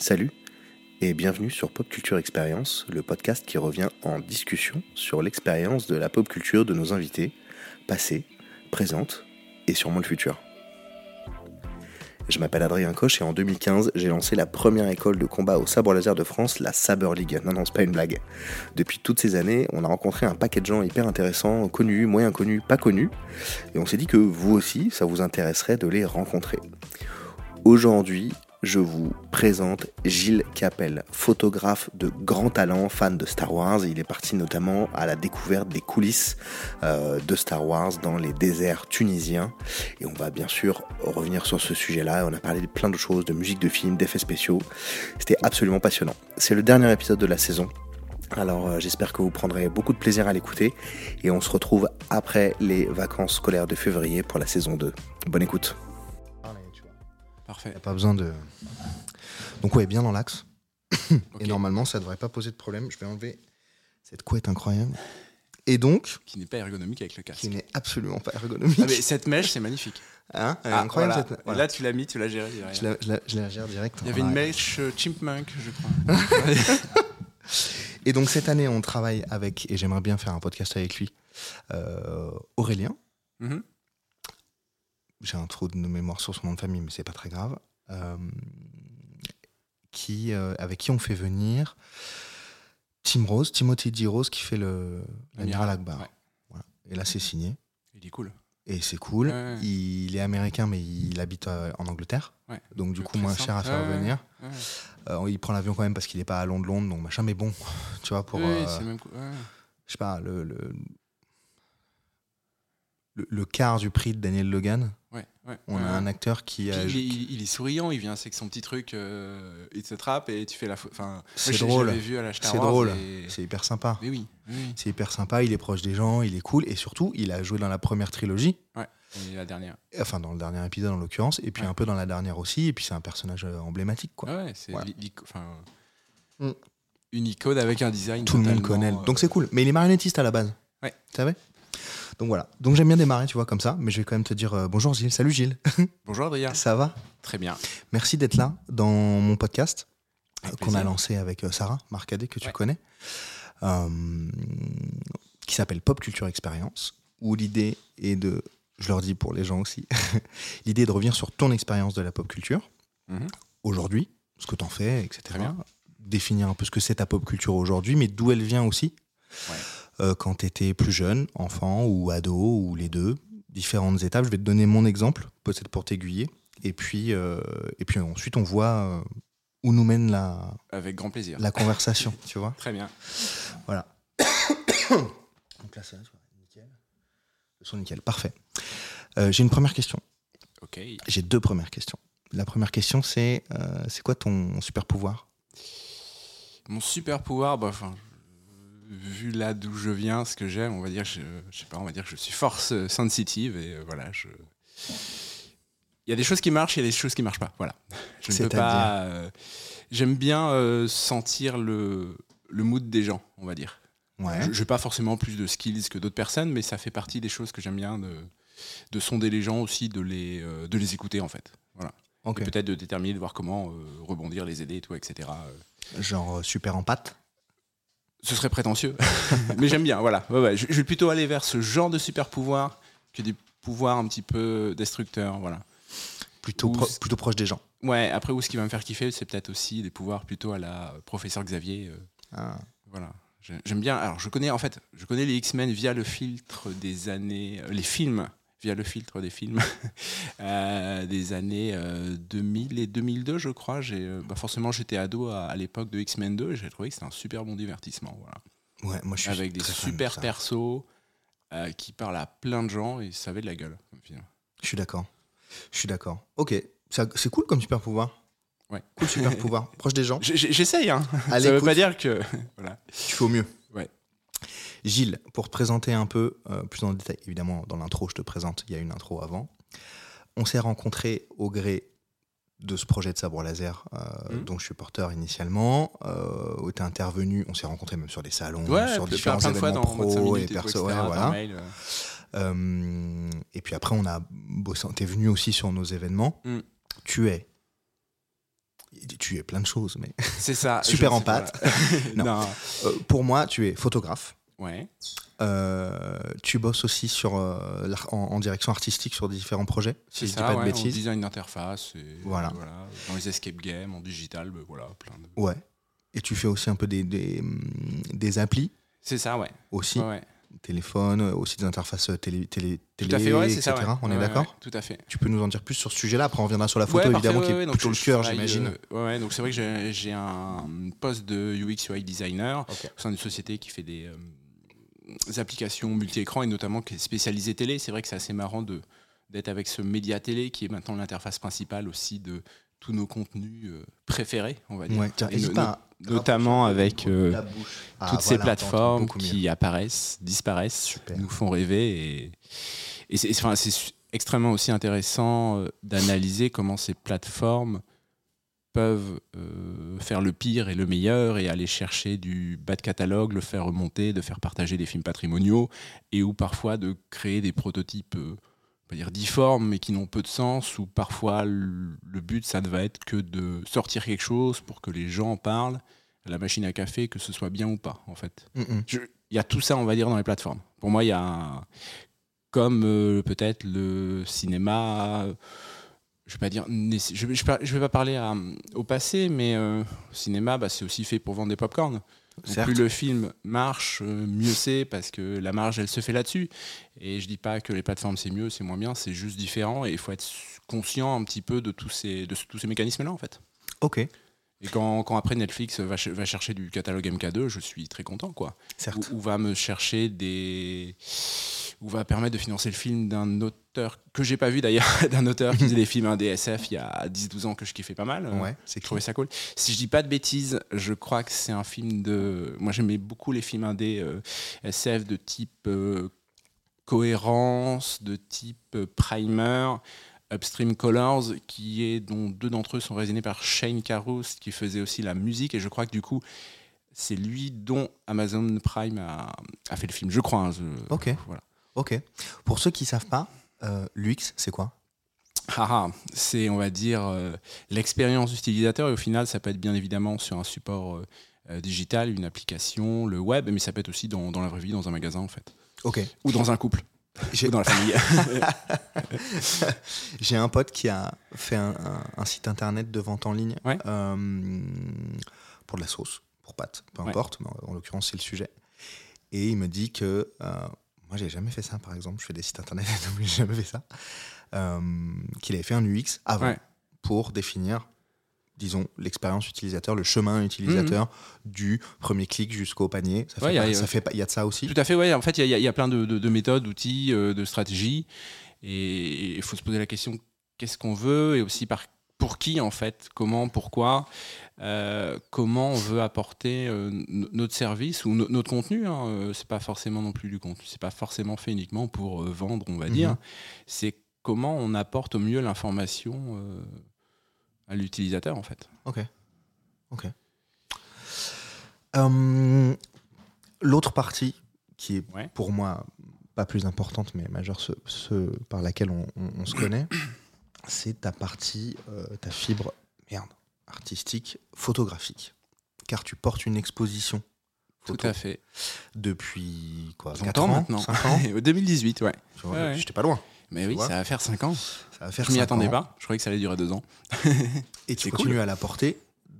Salut et bienvenue sur Pop Culture Experience, le podcast qui revient en discussion sur l'expérience de la pop culture de nos invités, passée, présente et sûrement le futur. Je m'appelle Adrien Coche et en 2015, j'ai lancé la première école de combat au sabre laser de France, la Saber League. Non, non, c'est pas une blague. Depuis toutes ces années, on a rencontré un paquet de gens hyper intéressants, connus, moyen connus, pas connus. Et on s'est dit que vous aussi, ça vous intéresserait de les rencontrer. Aujourd'hui, je vous présente Gilles Capel, photographe de grand talent, fan de Star Wars. Il est parti notamment à la découverte des coulisses euh, de Star Wars dans les déserts tunisiens. Et on va bien sûr revenir sur ce sujet-là. On a parlé de plein de choses, de musique de film, d'effets spéciaux. C'était absolument passionnant. C'est le dernier épisode de la saison. Alors euh, j'espère que vous prendrez beaucoup de plaisir à l'écouter et on se retrouve après les vacances scolaires de février pour la saison 2. Bonne écoute. Parfait. Y a pas besoin de. Donc ouais, bien dans l'axe. Et normalement, ça devrait pas poser de problème. Je vais enlever cette couette incroyable. Et donc, Qui n'est pas ergonomique avec le casque. qui n'est absolument pas ergonomique. Ah, mais cette mèche, c'est magnifique. Hein Elle est Ah, incroyable voilà. cette. Et voilà. Là, tu l'as mis, tu l'as géré. derrière. je, la, je la- je la gère direct. Il y avait une Voilà. mèche euh, chipmunk, je crois. Et donc cette année, on travaille avec, et j'aimerais bien faire un podcast avec lui, euh, Aurélien. Mhm. J'ai un trou de mémoire sur son nom de famille, mais c'est pas très grave. Euh, qui, euh, avec qui on fait venir Tim Rose, Timothy D. Rose, qui fait le l'amiral Akbar. Ouais. Voilà. Et là, c'est signé. Il est cool. Et c'est cool. Ouais. Il est américain, mais il habite euh, en Angleterre. Ouais. Donc, du coup, moins cher à faire venir. il prend l'avion quand même parce qu'il n'est pas à Londres, Londres, donc machin. Mais bon, tu vois, pour. Même je sais pas, le, le quart du prix de Daniel Logan. Ouais, ouais, On ouais. a un acteur qui. A- il, est, il- il est souriant, il vient avec son petit truc, euh, il te trappe et tu fais la. Enfin, C'est drôle. j'avais vu à la Star C'est drôle. et- C'est hyper sympa. Mais oui, oui. C'est hyper sympa, il est proche des gens, il est cool. Et surtout, il a joué dans la première trilogie. Ouais. Et la dernière. Enfin, dans le dernier épisode en l'occurrence. Et puis Ouais. un peu dans la dernière aussi. Et puis c'est un personnage euh, emblématique, quoi. Ouais, c'est Voilà. Mm. une icône avec un design. Tout le monde connaît. euh, Donc c'est cool. Mais il est marionnettiste à la base. Ouais. Tu savais Donc voilà. Donc j'aime bien démarrer, tu vois, comme ça. Mais je vais quand même te dire euh, bonjour Gilles. Salut Gilles. Bonjour Adrien. ça va? Très bien. Merci d'être là dans mon podcast euh, qu'on a lancé avec euh, Sarah Marcadet, que tu Ouais. connais, euh, qui s'appelle Pop Culture Experience, où l'idée est de, je leur dis pour les gens aussi, l'idée est de revenir sur ton expérience de la pop culture, Mhm. aujourd'hui, ce que t'en fais, etc. Très bien. Définir un peu ce que c'est ta pop culture aujourd'hui, mais d'où elle vient aussi. Ouais. Euh, quand tu étais plus jeune, enfant ou ado, ou les deux, différentes étapes. Je vais te donner mon exemple, peut-être pour t'aiguiller. Et puis, euh, et puis ensuite, on voit euh, où nous mène la, Avec grand plaisir. la conversation, tu vois. Très bien. Voilà. Donc là, c'est nickel. Le son nickel, parfait. Euh, J'ai une première question. Ok. J'ai deux premières questions. La première question, c'est euh, c'est quoi ton super pouvoir? Mon super pouvoir, bah, enfin, vu là d'où je viens, ce que j'aime, on va dire, je, je sais pas, on va dire que je suis force sensitive et euh, voilà, je. Il y a des choses qui marchent, il y a des choses qui marchent pas. Voilà. Je ne peux pas. euh, J'aime bien euh, sentir le, le mood des gens, on va dire. Ouais. Je n'ai pas forcément plus de skills que d'autres personnes, mais ça fait partie des choses que j'aime bien de, de sonder les gens aussi, de les, de les écouter en fait. Voilà. Peut-être de déterminer, de voir comment rebondir, les aider et tout, etc. Genre super en pâte Ce serait prétentieux, mais j'aime bien. Voilà. Ouais, ouais. Je, je vais plutôt aller vers ce genre de super pouvoir que des pouvoirs un petit peu destructeurs. Voilà. plutôt, pro- plutôt proche des gens. Ouais. Après, où ce qui va me faire kiffer, c'est peut-être aussi des pouvoirs plutôt à la professeur Xavier. euh, Ah. Voilà. J'aime bien. Alors, je connais en fait, je connais les X-Men via le filtre des années, euh, les films via le filtre des films euh, des années euh, 2000 et 2002, je crois. J'ai, euh, bah, forcément, j'étais ado à, à l'époque de X-Men 2. et J'ai trouvé que c'était un super bon divertissement. Voilà. Ouais, moi je suis Avec des de super persos euh, qui parlent à plein de gens et ça avait de la gueule. Comme film. Je suis d'accord. Je suis d'accord. Ok, c'est cool comme super pouvoir. Ouais. Cool super pouvoir. Proche des gens. J'essaye. Hein. À ça veut pas dire que voilà. Tu fais au mieux. Ouais. Gilles, pour te présenter un peu euh, plus en détail, évidemment, dans l'intro, je te présente, il y a une intro avant. On s'est rencontrés au gré de ce projet de sabre laser euh, Mhm. dont je suis porteur initialement, euh, où tu es intervenu, on s'est rencontrés même sur des salons, Ouais, sur différents plein de fois événements dans cinq pro et et perso. ouais, voilà. mail, euh. Euh, et puis après, on a bossé, t'es venu aussi sur nos événements. Mm. Tu es Tu es plein de choses, mais C'est ça. Super en pâte. non. Euh, pour moi, tu es photographe. Ouais. Euh, tu bosses aussi sur, euh, en, en direction artistique sur différents projets, si C'est je ça, dis pas de ouais, en bêtises. design d'interface. et Voilà. Dans les escape games, en digital, ben voilà, plein de. Ouais. Et tu fais aussi un peu des, des, des applis C'est ça, ouais. aussi, Ouais, ouais. téléphone, euh, aussi des interfaces télé, télé, télé fait, etc. ça. On est d'accord Tout à fait. Tu peux nous en dire plus sur ce sujet-là Après, on reviendra sur la photo, évidemment, qui est plutôt le cœur, j'imagine. euh, ouais, donc c'est vrai que j'ai- un poste de UX UI designer Ok. au sein d'une société qui fait des applications multi-écrans et notamment qui est spécialisée télé. C'est vrai que c'est assez marrant de d'être avec ce média télé qui est maintenant l'interface principale aussi de tous nos contenus euh, préférés, on va dire. Ouais, tiens, no- à- notamment avec euh. Ah, toutes ces voilà, plateformes qui apparaissent, disparaissent, Super. nous font rêver. Et, et c'est enfin, extrêmement aussi intéressant euh, d'analyser comment ces plateformes peuvent euh, faire le pire et le meilleur et aller chercher du bas de catalogue, le faire remonter, de faire partager des films patrimoniaux et ou parfois de créer des prototypes euh, on va dire difformes mais qui n'ont peu de sens ou parfois le le but ça ne va être que de sortir quelque chose pour que les gens en parlent à la machine à café que ce soit bien ou pas en fait Mm, mm. il y a tout ça, on va dire, dans les plateformes. Pour moi, il y a un- comme euh, peut-être le cinéma. Je vais pas dire, je vais, je vais pas- parler à- au passé, mais euh, le cinéma, bah, c'est aussi fait pour vendre des pop-corn. Plus le film marche, euh, mieux c'est parce que la marge, elle se fait là-dessus. Et je dis pas que les plateformes c'est mieux, c'est moins bien, c'est juste différent et il faut être conscient un petit peu de tous ces, de tous ces mécanismes-là en fait. Ok, Et quand, quand après Netflix va, ch- va chercher du catalogue MK2, je suis très content quoi. Certes. ou, ou va me chercher des ou va permettre de financer le film d'un auteur que j'ai pas vu d'ailleurs d'un auteur qui faisait des films indé SF il y a 10-12 ans que je kiffais pas mal. Ouais, c'est je trouvais ça cool. Si je dis pas de bêtises je crois que c'est un film de moi j'aimais beaucoup les films indés euh, SF de type euh, cohérence de type euh, primer Upstream Colors, qui est dont deux d'entre eux sont réalisés par Shane Carruth, qui faisait aussi la musique, et je crois que du coup, c'est lui dont Amazon Prime a, a fait le film, je crois. hein, je- Ok. Voilà. Ok. Pour ceux qui savent pas, euh, l'UX, c'est quoi? Ah, ah, c'est, on va dire, euh, l'expérience utilisateur, et au final, ça peut être bien évidemment sur un support euh, euh, digital, une application, le web, mais ça peut être aussi dans, dans la vraie vie, dans un magasin, en fait. Ok. Ou dans un couple, J'ai- ou dans la famille. J'ai un pote qui a fait un, un- un site internet de vente en ligne Ouais. euh, pour de la sauce, pour pâtes, peu Ouais. importe, mais en, en l'occurrence c'est le sujet. Et il me dit que euh, moi j'ai jamais fait ça par exemple, je fais des sites internet, mais j'ai jamais fait ça. Euh, qu'il avait fait un UX avant Ouais. pour définir, disons, l'expérience utilisateur, le chemin utilisateur du premier clic jusqu'au panier. Ça Mhm. Ouais, fait y il y a de ça aussi. Tout à fait, ouais. En fait, il y, a- il y a plein de, de- de méthodes, d'outils, euh, de stratégies. Et il faut se poser la question qu'est-ce qu'on veut et aussi par, pour qui, en fait Comment, pourquoi euh, Comment on veut apporter euh, no- notre service ou no- notre contenu hein, C'est pas forcément non plus du contenu. C'est pas forcément fait uniquement pour vendre, on va Mhm. dire. C'est comment on apporte au mieux l'information à l'utilisateur, en fait. Ok. Ok. Euh, L'autre partie, qui est Ouais. pour moi pas plus importante, mais majeure, ce, ce par laquelle on, on- on se connaît, c'est ta partie, euh, ta fibre, merde, artistique, photographique. Car tu portes une exposition Tout à fait. depuis quoi 20 4 ans ans maintenant. 5 ans 2018, ouais. Tu vois, Ouais, ouais. J'étais pas loin. Mais oui, vois ça va faire 5 ans. Ça va faire Je m'y 5 attendais ans. pas. Je croyais que ça allait durer 2 ans. Et tu continues cool. à la porter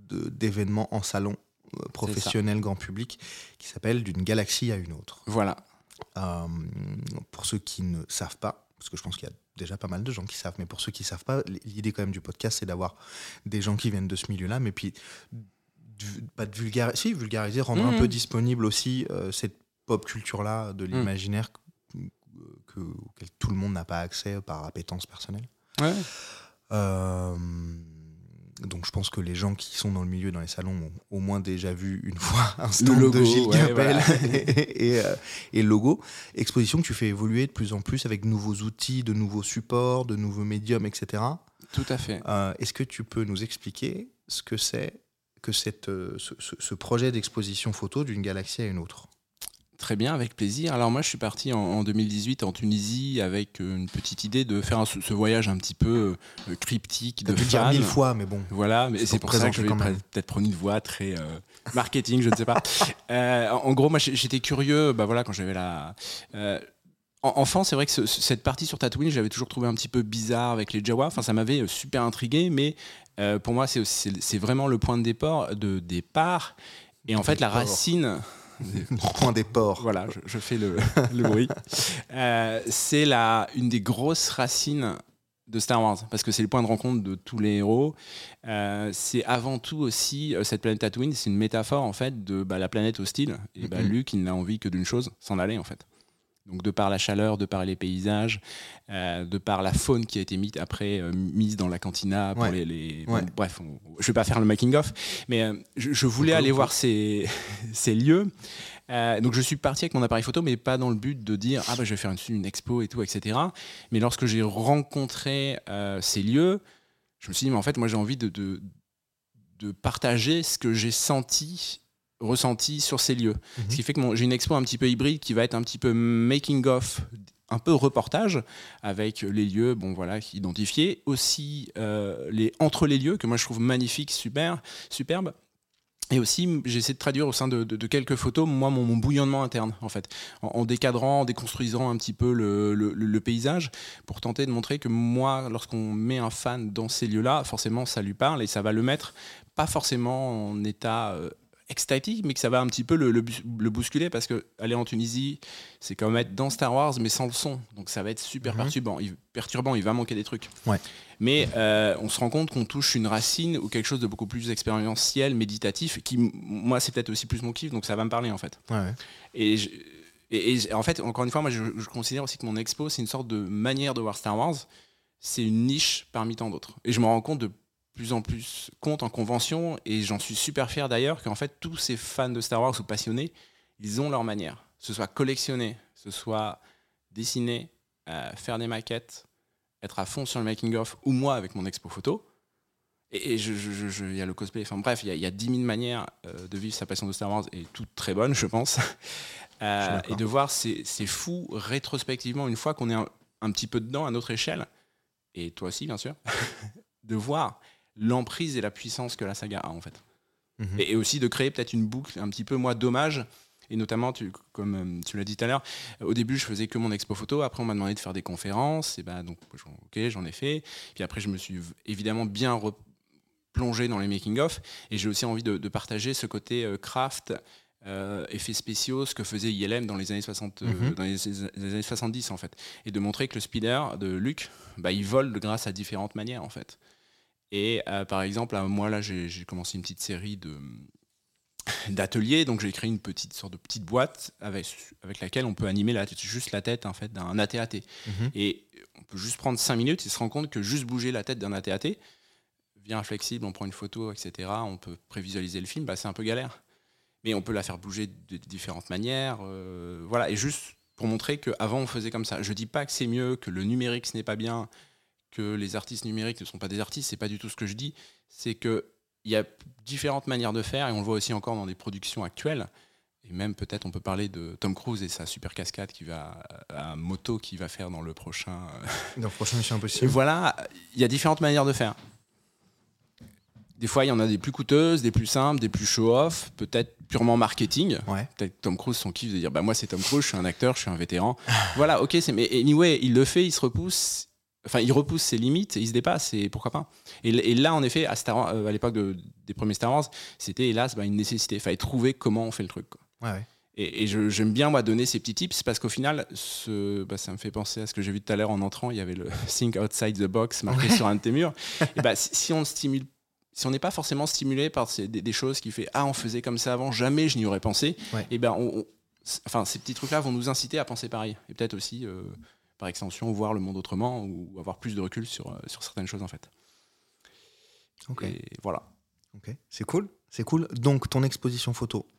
de- d'événements en salon euh, professionnel grand public qui s'appelle d'une galaxie à une autre. Voilà. Euh, pour ceux qui ne savent pas, parce que je pense qu'il y a déjà pas mal de gens qui savent, mais pour ceux qui ne savent pas, l'idée quand même du podcast, c'est d'avoir des gens qui viennent de ce milieu-là, mais puis pas de vulgariser, si, vulgariser, rendre un Mhm. peu disponible aussi euh, cette pop culture-là de Mhm. l'imaginaire que- que, auquel tout le monde n'a pas accès par appétence personnelle. Ouais. Euh, donc je pense que les gens qui sont dans le milieu, dans les salons, ont au moins déjà vu une fois un stand logo, de Gilles ouais, voilà. et, et, euh, et le logo. Exposition que tu fais évoluer de plus en plus avec de nouveaux outils, de nouveaux supports, de nouveaux médiums, etc. Tout à fait. Euh, Est-ce que tu peux nous expliquer ce que c'est que cette, ce, ce- ce projet d'exposition photo d'une galaxie à une autre? Très bien, avec plaisir. Alors moi, je suis parti en, 2018 en Tunisie avec euh, une petite idée de faire ce, voyage un petit peu euh, cryptique de fan. mille fois, mais bon. Voilà, mais c'est pour ça que je vais peut-être prendre une voix très euh, marketing, je ne sais pas. en gros, moi, j'étais curieux. Bah voilà, quand j'avais la enfant, c'est vrai que cette partie sur Tatooine, j'avais toujours trouvé un petit peu bizarre avec les Jawa. Enfin, ça m'avait super intrigué, mais pour moi, c'est vraiment le point de départ. De départ. Et en fait, la racine point des ports. Voilà, je, fais le, bruit. Euh, c'est une des grosses racines de Star Wars, parce que c'est le point de rencontre de tous les héros. Euh, c'est avant tout aussi, euh, cette planète Tatooine, c'est une métaphore en fait de bah, la planète hostile. Et bah, Luke, il n'a envie que d'une chose, s'en aller en fait. Donc de par la chaleur, de par les paysages, euh, de par la faune qui a été mise après euh, mise dans la cantina pour les, bref, je vais pas faire le making of, mais euh, je, voulais aller voir ces, ces lieux. donc je suis parti avec mon appareil photo, mais pas dans le but de dire ah bah je vais faire une, une expo et tout, etc. Mais lorsque j'ai rencontré ces lieux, je me suis dit mais en fait moi j'ai envie de, de, de partager ce que j'ai senti ressenti sur ces lieux. Ce qui mhm. fait que j'ai une expo un petit peu hybride qui va être un petit peu making of un peu reportage avec les lieux bon voilà identifiés aussi euh, les entre les lieux que moi je trouve magnifique super superbe et aussi, j'essaie de traduire au sein de, quelques photos, moi, mon, bouillonnement interne, en fait, en, décadrant, en déconstruisant un petit peu le, le, paysage, pour tenter de montrer que moi, lorsqu'on met un fan dans ces lieux-là, forcément, ça lui parle et ça va le mettre, pas forcément en état euh, extatique, mais que ça va un petit peu le, le, bousculer parce que aller en Tunisie, c'est comme être dans Star Wars, mais sans le son. Donc ça va être super mhm. perturbant. Il, perturbant, il va manquer des trucs. Ouais. Mais euh, on se rend compte qu'on touche une racine ou quelque chose de beaucoup plus expérientiel, méditatif, qui, moi, c'est peut-être aussi plus mon kiff, donc ça va me parler en fait. Ouais, Et, et, en fait, encore une fois, moi, je, je considère aussi que mon expo, c'est une sorte de manière de voir Star Wars. C'est une niche parmi tant d'autres. Et je me rends compte de plus en plus compte en convention et j'en suis super fier d'ailleurs qu'en fait tous ces fans de Star Wars ou passionnés, ils ont leur manière. Ce soit collectionner, ce soit dessiner, euh, faire des maquettes, être à fond sur le making of ou moi avec mon expo photo. Et il je, y a le cosplay, enfin bref, il y, a 10 000 manières euh, de vivre sa passion de Star Wars et toutes très bonnes, je pense. Euh, et de voir ces, fous rétrospectivement, une fois qu'on est un, un, petit peu dedans à notre échelle, et toi aussi bien sûr, de voir l'emprise et la puissance que la saga a en fait. Mhm. Et, aussi de créer peut-être une boucle un petit peu moi dommage. Et notamment, tu, comme euh, tu l'as dit tout à l'heure, au début, je faisais que mon expo photo. Après, on m'a demandé de faire des conférences. Et ben, donc, ok, j'en ai fait. Puis après, je me suis évidemment bien plongé dans les making-of. Et j'ai aussi envie de, partager ce côté euh, craft, euh, effets spéciaux, ce que faisait ILM dans les années 60, mhm. dans les, années 70 en fait, et de montrer que le speeder de Luc, bah, il vole grâce à différentes manières en fait. Et euh, par exemple, moi là, j'ai commencé une petite série de d'ateliers, donc j'ai créé une petite sorte de petite boîte avec, avec laquelle on peut animer la, juste la tête en fait d'un ATAT. Mhm. Et on peut juste prendre 5 minutes et se rendre compte que juste bouger la tête d'un ATAT, via flexible, on prend une photo, etc., on peut prévisualiser le film, bah, c'est un peu galère. Mais on peut la faire bouger de différentes manières. Euh, voilà, et juste pour montrer qu'avant on faisait comme ça. Je dis pas que c'est mieux, que le numérique ce n'est pas bien, que les artistes numériques ne sont pas des artistes, c'est pas du tout ce que je dis. C'est que il y a différentes manières de faire et on le voit aussi encore dans des productions actuelles. Et même peut-être on peut parler de Tom Cruise et sa super cascade qui va à moto qui va faire dans le prochain. Euh, dans le prochain Mission Impossible. voilà, il y a différentes manières de faire. Des fois, il y en a des plus coûteuses, des plus simples, des plus show-off, peut-être purement marketing. Ouais. Peut-être Tom Cruise, son kiff de dire bah, Moi, c'est Tom Cruise, je suis un acteur, je suis un vétéran. voilà, ok, mais anyway, il le fait, il se repousse, Enfin, il repousse ses limites, il se dépasse, et pourquoi pas. Et, là, en effet, à, euh, à l'époque des premiers Star Wars, c'était hélas bah, une nécessité. Il fallait trouver comment on fait le truc. Et, j'aime bien moi donner ces petits tips parce qu'au final, ce, bah, ça me fait penser à ce que j'ai vu tout à l'heure en entrant. Il y avait le Think Outside the Box marqué sur un de tes murs. et bah, si, on stimule si on n'est pas forcément stimulé par des, choses qui fait ah on faisait comme ça avant jamais je n'y aurais pensé et ben enfin ces petits trucs là vont nous inciter à penser pareil et peut-être aussi euh, par extension, voir le monde autrement ou avoir plus de recul sur, euh, sur certaines choses en fait. Ok. Et voilà. Ok, c'est cool, c'est cool. Donc ton exposition photo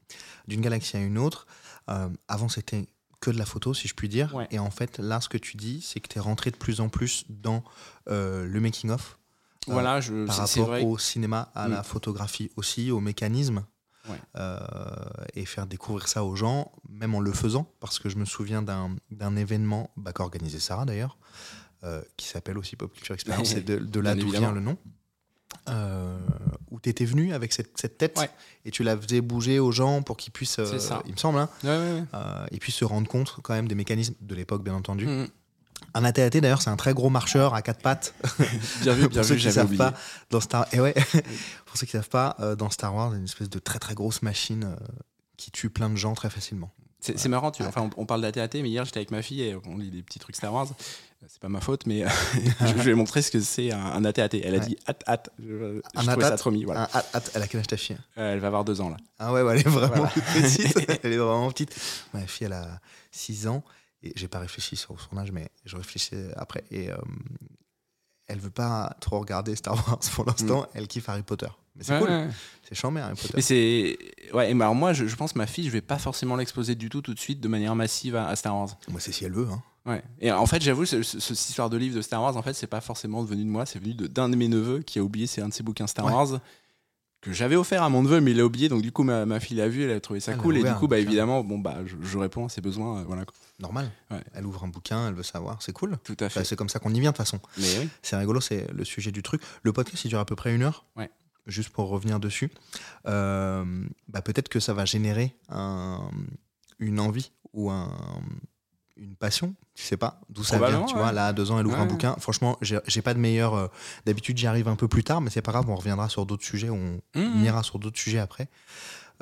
d'une galaxie à une autre, euh, avant c'était que de la photo, si je puis dire. Et en fait, là, ce que tu dis, c'est que tu es rentré de plus en plus dans euh, le making-of. Voilà, je, par rapport au cinéma, à la mm. photographie aussi, au mécanisme. Ouais. euh, et faire découvrir ça aux gens, même en le faisant, parce que je me souviens d'un événement bah, qu'a organisé Sarah d'ailleurs, euh, qui s'appelle aussi Pop Culture Experience, c'est de, de là d'où vient le nom, euh, où tu étais venu avec cette, cette tête Ouais. et tu la faisais bouger aux gens pour qu'ils puissent, euh, il me semble, hein, Ouais, ouais, ouais. euh, ils puissent se rendre compte quand même des mécanismes de l'époque, bien entendu. Mhm. Un AT-AT d'ailleurs, c'est un très gros marcheur à quatre pattes. Bien vu, bien pour ceux vu, qui savent oublié. pas, dans Star, et ouais, pour ceux qui savent pas, euh, dans Star Wars, il y a une espèce de très très grosse machine euh, qui tue plein de gens très facilement. C'est c'est marrant, tu vois. Enfin, on, on parle d'AT-AT, mais hier j'étais avec ma fille et on lit des petits trucs Star Wars. C'est pas ma faute, mais je, je vais montrer ce que c'est un, un AT-AT. Elle a Ouais. dit at-at. Je, je Un ça at-at trop mis. Voilà. Ah, ah, elle a quel âge ta fille? Euh, Elle va avoir deux ans là. Ah ouais, bah, elle est vraiment Voilà. petite. elle est vraiment petite. Ma fille, elle a 6 ans et j'ai pas réfléchi sur son âge, mais je réfléchissais après. Et euh, elle veut pas trop regarder Star Wars pour l'instant. Elle kiffe Harry Potter. Mais c'est Mm. Ouais, cool. ouais. C'est chiant, Harry Potter. Mais c'est. Ouais, et bah, alors moi, je, je pense que ma fille, je vais pas forcément l'exposer du tout tout de suite de manière massive à, à Star Wars. Moi, c'est si elle veut. Hein. Ouais. Et en fait, j'avoue, ce- ce- cette histoire de livre de Star Wars, en fait, c'est pas forcément venu de moi, c'est venu de- d'un de, mes neveux qui a oublié c'est un de ses bouquins Star Ouais. Wars que j'avais offert à mon neveu, mais il l'a oublié. Donc du coup, ma, ma fille l'a vu, elle a trouvé ça Elle l'a cool, et du coup, bah évidemment, bon bah, je, je réponds à ses besoins, euh, voilà. quoi. Normal. Ouais. Elle ouvre un bouquin, elle veut savoir. C'est cool. Tout à fait. Enfin, c'est comme ça qu'on y vient de toute façon. mais oui. C'est rigolo, c'est le sujet du truc. Le podcast, il dure à peu près une heure. Ouais. Juste pour revenir dessus. Euh, bah, Peut-être que ça va générer un- une envie ou un- une passion. Tu sais pas d'où ça vient. Tu ouais. vois, là, à deux ans, elle ouvre Ouais, un bouquin. Franchement, j'ai pas de meilleur. euh, D'habitude, j'y arrive un peu plus tard, mais c'est pas grave. On reviendra sur d'autres sujets. On, on Mhm. ira sur d'autres sujets après.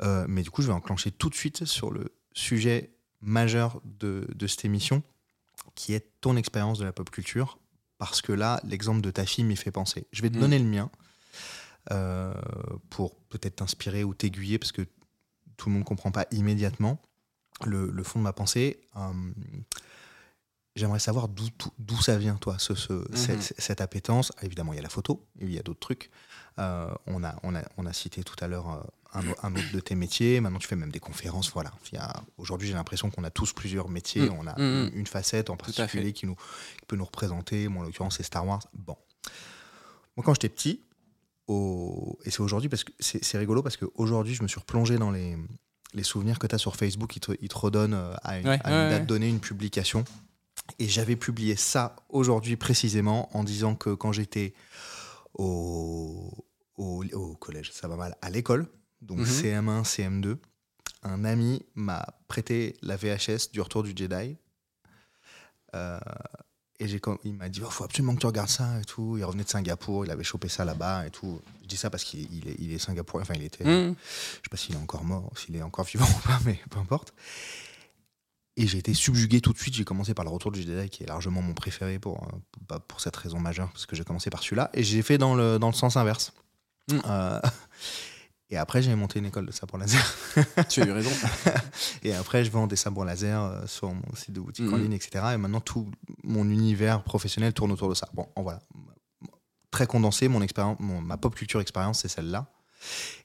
Euh, mais du coup, je vais enclencher tout de suite sur le sujet majeur de, de cette émission, qui est ton expérience de la pop culture. Parce que là, l'exemple de ta fille m'y fait penser. Je vais te Mhm. donner le mien euh, pour peut-être t'inspirer ou t'aiguiller, parce que tout le monde ne comprend pas immédiatement le, le fond de ma pensée. Euh, J'aimerais savoir d'où ça vient, toi, ce, ce- cette, cette appétence. Ah, évidemment, il y a la photo, il y a d'autres trucs. Euh, on, a, on, a, on a cité tout à l'heure euh, un, au- un autre de tes métiers. Maintenant, tu fais même des conférences. Voilà. Aujourd'hui, j'ai l'impression qu'on a tous plusieurs métiers. Mm. On a Mm, mm. une, une facette en particulier qui, nous, qui peut nous représenter. Moi, en l'occurrence, c'est Star Wars. Bon. Moi, quand j'étais petit, au- et c'est aujourd'hui parce que c'est c'est rigolo parce qu'aujourd'hui, je me suis replongé dans les, les souvenirs que tu as sur Facebook. Ils te, ils te redonnent euh, à une, Ouais, à une ouais, date ouais. donnée une publication. Et j'avais publié ça aujourd'hui précisément en disant que quand j'étais au, au, au collège, ça va mal, à l'école, donc Mhm. CM1, CM2, un ami m'a prêté la VHS du Retour du Jedi. Euh, et j'ai il m'a dit, il faut absolument que tu regardes ça et tout. Il revenait de Singapour, il avait chopé ça là-bas et tout. Je dis ça parce qu'il il est, il est singapourien, enfin il était, Mhm. je sais pas s'il est encore mort, s'il est encore vivant ou pas, mais peu importe. Et j'ai été subjugué tout de suite. J'ai commencé par le Retour du Jedi, qui est largement mon préféré pour, euh, pas pour cette raison majeure, parce que j'ai commencé par celui-là. Et j'ai fait dans le, dans le sens inverse. Mm. Euh, et après, j'ai monté une école de sabre laser. tu as eu raison. Et après, je vends des sabres laser euh, sur mon site de boutique en Mhm. ligne, etc. Et maintenant, tout mon univers professionnel tourne autour de ça. Bon, en voilà. Très condensé, mon expérience, ma pop culture expérience, c'est celle-là.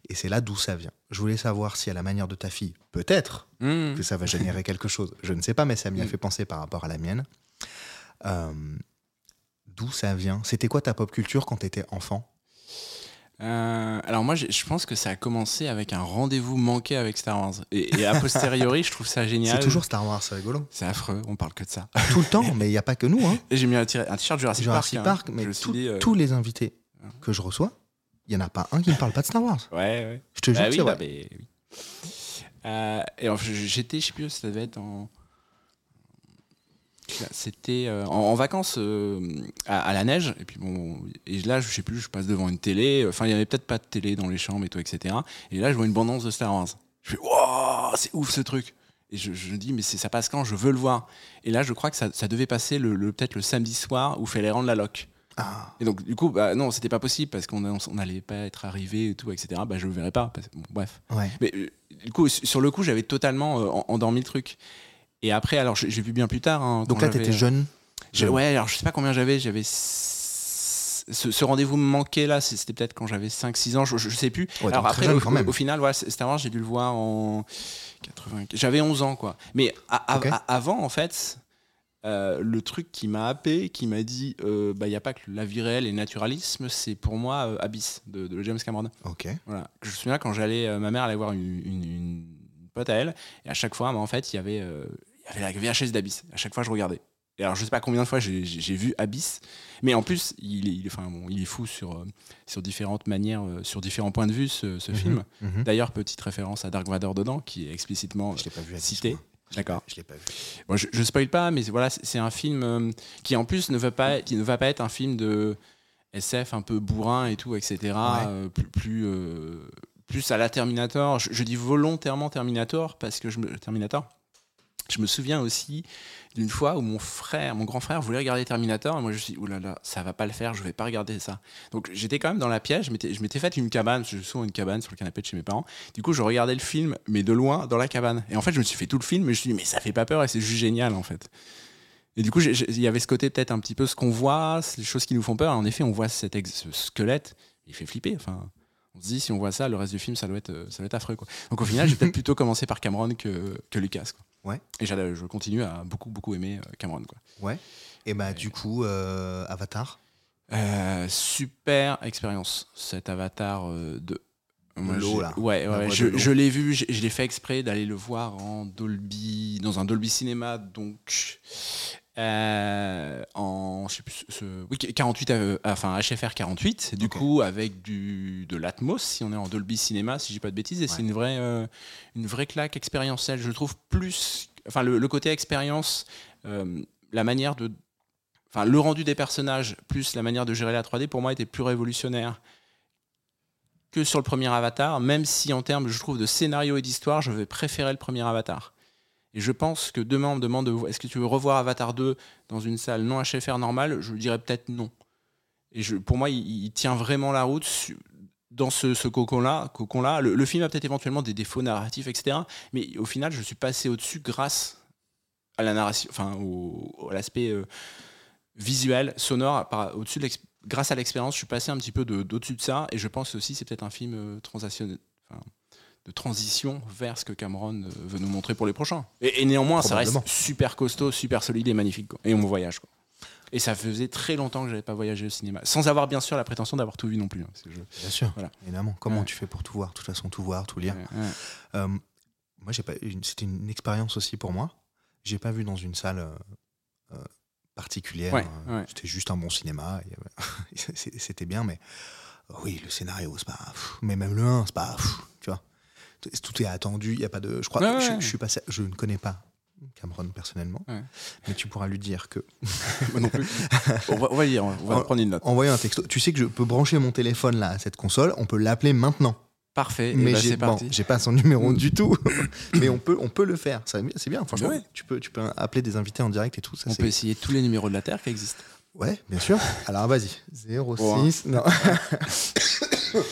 Et c'est là d'où ça vient. Je voulais savoir si, à la manière de ta fille, peut-être Mhm. que ça va générer quelque chose. Je ne sais pas, mais ça m'y a Mm. fait penser par rapport à la mienne. Euh, D'où ça vient? C'était quoi ta pop culture quand tu étais enfant? Euh, alors moi, je pense que ça a commencé avec un rendez-vous manqué avec Star Wars. Et, et a posteriori, je trouve ça génial. C'est toujours Star Wars, c'est rigolo. C'est affreux, on parle que de ça. Tout le temps, mais il n'y a pas que nous. Hein. Et j'ai mis un, t-shirt Jurassic, Jurassic Park. Park, hein. mais tout- dit, euh, tous les invités que je reçois, il n'y en a pas un qui ne parle pas de Star Wars. Ouais, ouais. Je te jure Bah oui, c'est bah, mais oui. Euh, et j'étais, je sais plus, ça devait être en. C'était euh, en, en vacances euh, à, à la neige, et puis bon, et là, je sais plus, je passe devant une télé, enfin, il y avait peut-être pas de télé dans les chambres et tout, etc. Et là, je vois une bande-annonce de Star Wars. Je fais, waouh, c'est ouf ce truc! Et je, je me dis, mais ça passe quand? Je veux le voir. Et là, je crois que ça, ça devait passer le, le- peut-être le samedi soir où il fallait rendre la loc. Ah, Et donc, du coup, bah, non, c'était pas possible parce qu'on on n'allait pas être arrivé et tout, etc. Bah, je le verrais pas. parce- bon, bref. ouais. Mais euh, du coup, su- sur le coup, j'avais totalement euh, en- endormi le truc. Et après, alors j'ai vu bien plus tard. hein, Donc là, tu j'avais- étais jeune. Ouais, alors je sais pas combien j'avais. J'avais. Ce, ce rendez-vous me manquait là, c'était peut-être quand j'avais 5-6 ans, je, je, sais plus. Ouais, alors après, au, quand même. au final, voilà, Star j'ai dû le voir en 80. J'avais 11 ans, quoi. Mais avant, en fait, euh, le truc qui m'a happé, qui m'a dit, euh, bah, il n'y a pas que la vie réelle et le naturalisme, c'est pour moi euh, Abyss de, de James Cameron. Ok. Voilà. Je me souviens quand j'allais, euh, ma mère allait voir une, une- une pote à elle, et à chaque fois, bah, en fait, il y avait, euh, il y avait la VHS d'Abyss. À chaque fois, je regardais. Et alors, je sais pas combien de fois j'ai vu Abyss, mais en plus, il est, il est- enfin, bon, il est fou sur, euh, sur différentes manières, euh, sur différents points de vue, ce, ce Mhm. film. Mhm. D'ailleurs, petite référence à Dark Vador dedans, qui est explicitement Je l'ai pas vu à cité. D'accord. Je l'ai pas vu. Bon, je, je spoil pas, mais voilà, c'est un film euh, qui en plus ne va pas, qui ne va pas être un film de SF un peu bourrin et tout, etc. euh, plus plus, euh, plus à la Terminator. Je, je dis volontairement Terminator parce que je me Terminator. Je me souviens aussi d'une fois où mon frère, mon grand frère voulait regarder Terminator et moi je me suis dit, oh là là, ça va pas le faire, je vais pas regarder ça. Donc j'étais quand même dans la piège, je m'étais- je fait une cabane, j'ai souvent une cabane sur le canapé de chez mes parents. Du coup, je regardais le film, mais de loin, dans la cabane. Et en fait, je me suis fait tout le film, mais je me suis dit, mais ça fait pas peur et c'est juste génial, en fait. Et du coup, il y avait ce côté peut-être un petit peu ce qu'on voit, les choses qui nous font peur. En effet, on voit cet ex- ce squelette, il fait flipper. Enfin, on se dit, si on voit ça, le reste du film, ça doit être, euh, ça doit être affreux. Quoi. Donc au final, j'ai peut-être plutôt commencé par Cameron que, que Lucas. Quoi. Ouais. Et je continue à beaucoup, beaucoup aimer euh, Cameron. Quoi. Et bah, du coup, euh, Avatar? Euh, super expérience, cet Avatar euh, de. l'eau, là. Ouais, ouais, je, je l'ai vu, je, je l'ai fait exprès d'aller le voir en Dolby, dans un Dolby Cinéma, donc euh, en je sais plus, ce- oui, 48, euh, enfin HFR 48, du coup avec du de l'Atmos, si on est en Dolby Cinéma, si je dis pas de bêtises, et c'est une vraie, euh, une vraie claque expérientielle. Je le trouve plus, enfin le, le côté expérience, la manière de enfin le rendu des personnages plus la manière de gérer la 3D pour moi était plus révolutionnaire que sur le premier Avatar, même si en termes, je trouve, de scénario et d'histoire, je vais préférer le premier Avatar. Et je pense que demain, on me demande de- est-ce que tu veux revoir Avatar 2 dans une salle non HFR normale? Je dirais peut-être non. Et pour moi, il, tient vraiment la route dans ce, ce cocon-là. Cocon -là. Le, film a peut-être éventuellement des défauts narratifs, etc. Mais au final, je suis passé au-dessus grâce à la narration, enfin, au, à l'aspect euh, visuel, sonore, au-dessus de grâce à l'expérience, je suis passé un petit peu de- d'au-dessus de, ça, et je pense aussi c'est peut-être un film euh, enfin, de transition vers ce que Cameron euh, veut nous montrer pour les prochains. Et, et néanmoins, ça reste super costaud, super solide et magnifique. quoi. Et on voyage. Quoi. Et ça faisait très longtemps que j'avais pas voyagé au cinéma, sans avoir bien sûr la prétention d'avoir tout vu non plus. hein, je- Bien sûr. Voilà. Évidemment. Comment Ouais. tu fais pour tout voir? De toute façon, tout voir, tout lire. Ouais, ouais. Euh, moi, j'ai pas. une- C'était une expérience aussi pour moi. J'ai pas vu dans une salle euh, particulière. C'était juste un bon cinéma. C'était bien, mais oui, le scénario, c'est pas. Mais même le 1, c'est pas. Tu vois. Tout- est attendu? Il y a pas de. Je crois. Ouais, je, ouais. je suis passé. Je ne connais pas Cameron personnellement, Ouais. mais tu pourras lui dire que Moi non plus. on va, on va on va, En- prendre une note. envoyer un texto. Tu sais que je peux brancher mon téléphone là à cette console. On peut l'appeler maintenant. Parfait, mais bah, j'ai bon, pas son numéro du tout. mais on peut, on peut le faire. C'est bien, franchement. Ouais. Tu, peux, tu peux appeler des invités en direct et tout. Ça, On peut essayer tous les numéros de la Terre qui existent. Ouais, bien sûr. Alors vas-y. 06. Bon, hein. Non.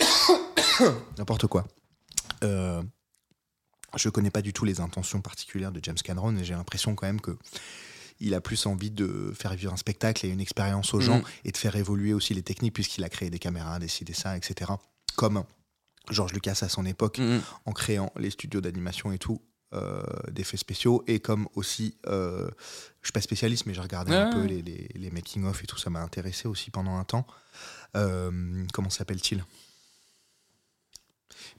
N'importe quoi. Euh, je connais pas du tout les intentions particulières de James Cameron et j'ai l'impression quand même que il a plus envie de faire vivre un spectacle et une expérience aux gens Mhm. et de faire évoluer aussi les techniques puisqu'il a créé des caméras, décidé ça, etc. Comme George Lucas à son époque Mhm. en créant les studios d'animation et tout, euh, d'effets spéciaux, et comme aussi, euh, je suis pas spécialiste, mais j'ai regardé un peu les, les, les making-of et tout, ça m'a intéressé aussi pendant un temps. Euh, comment s'appelle-t-il?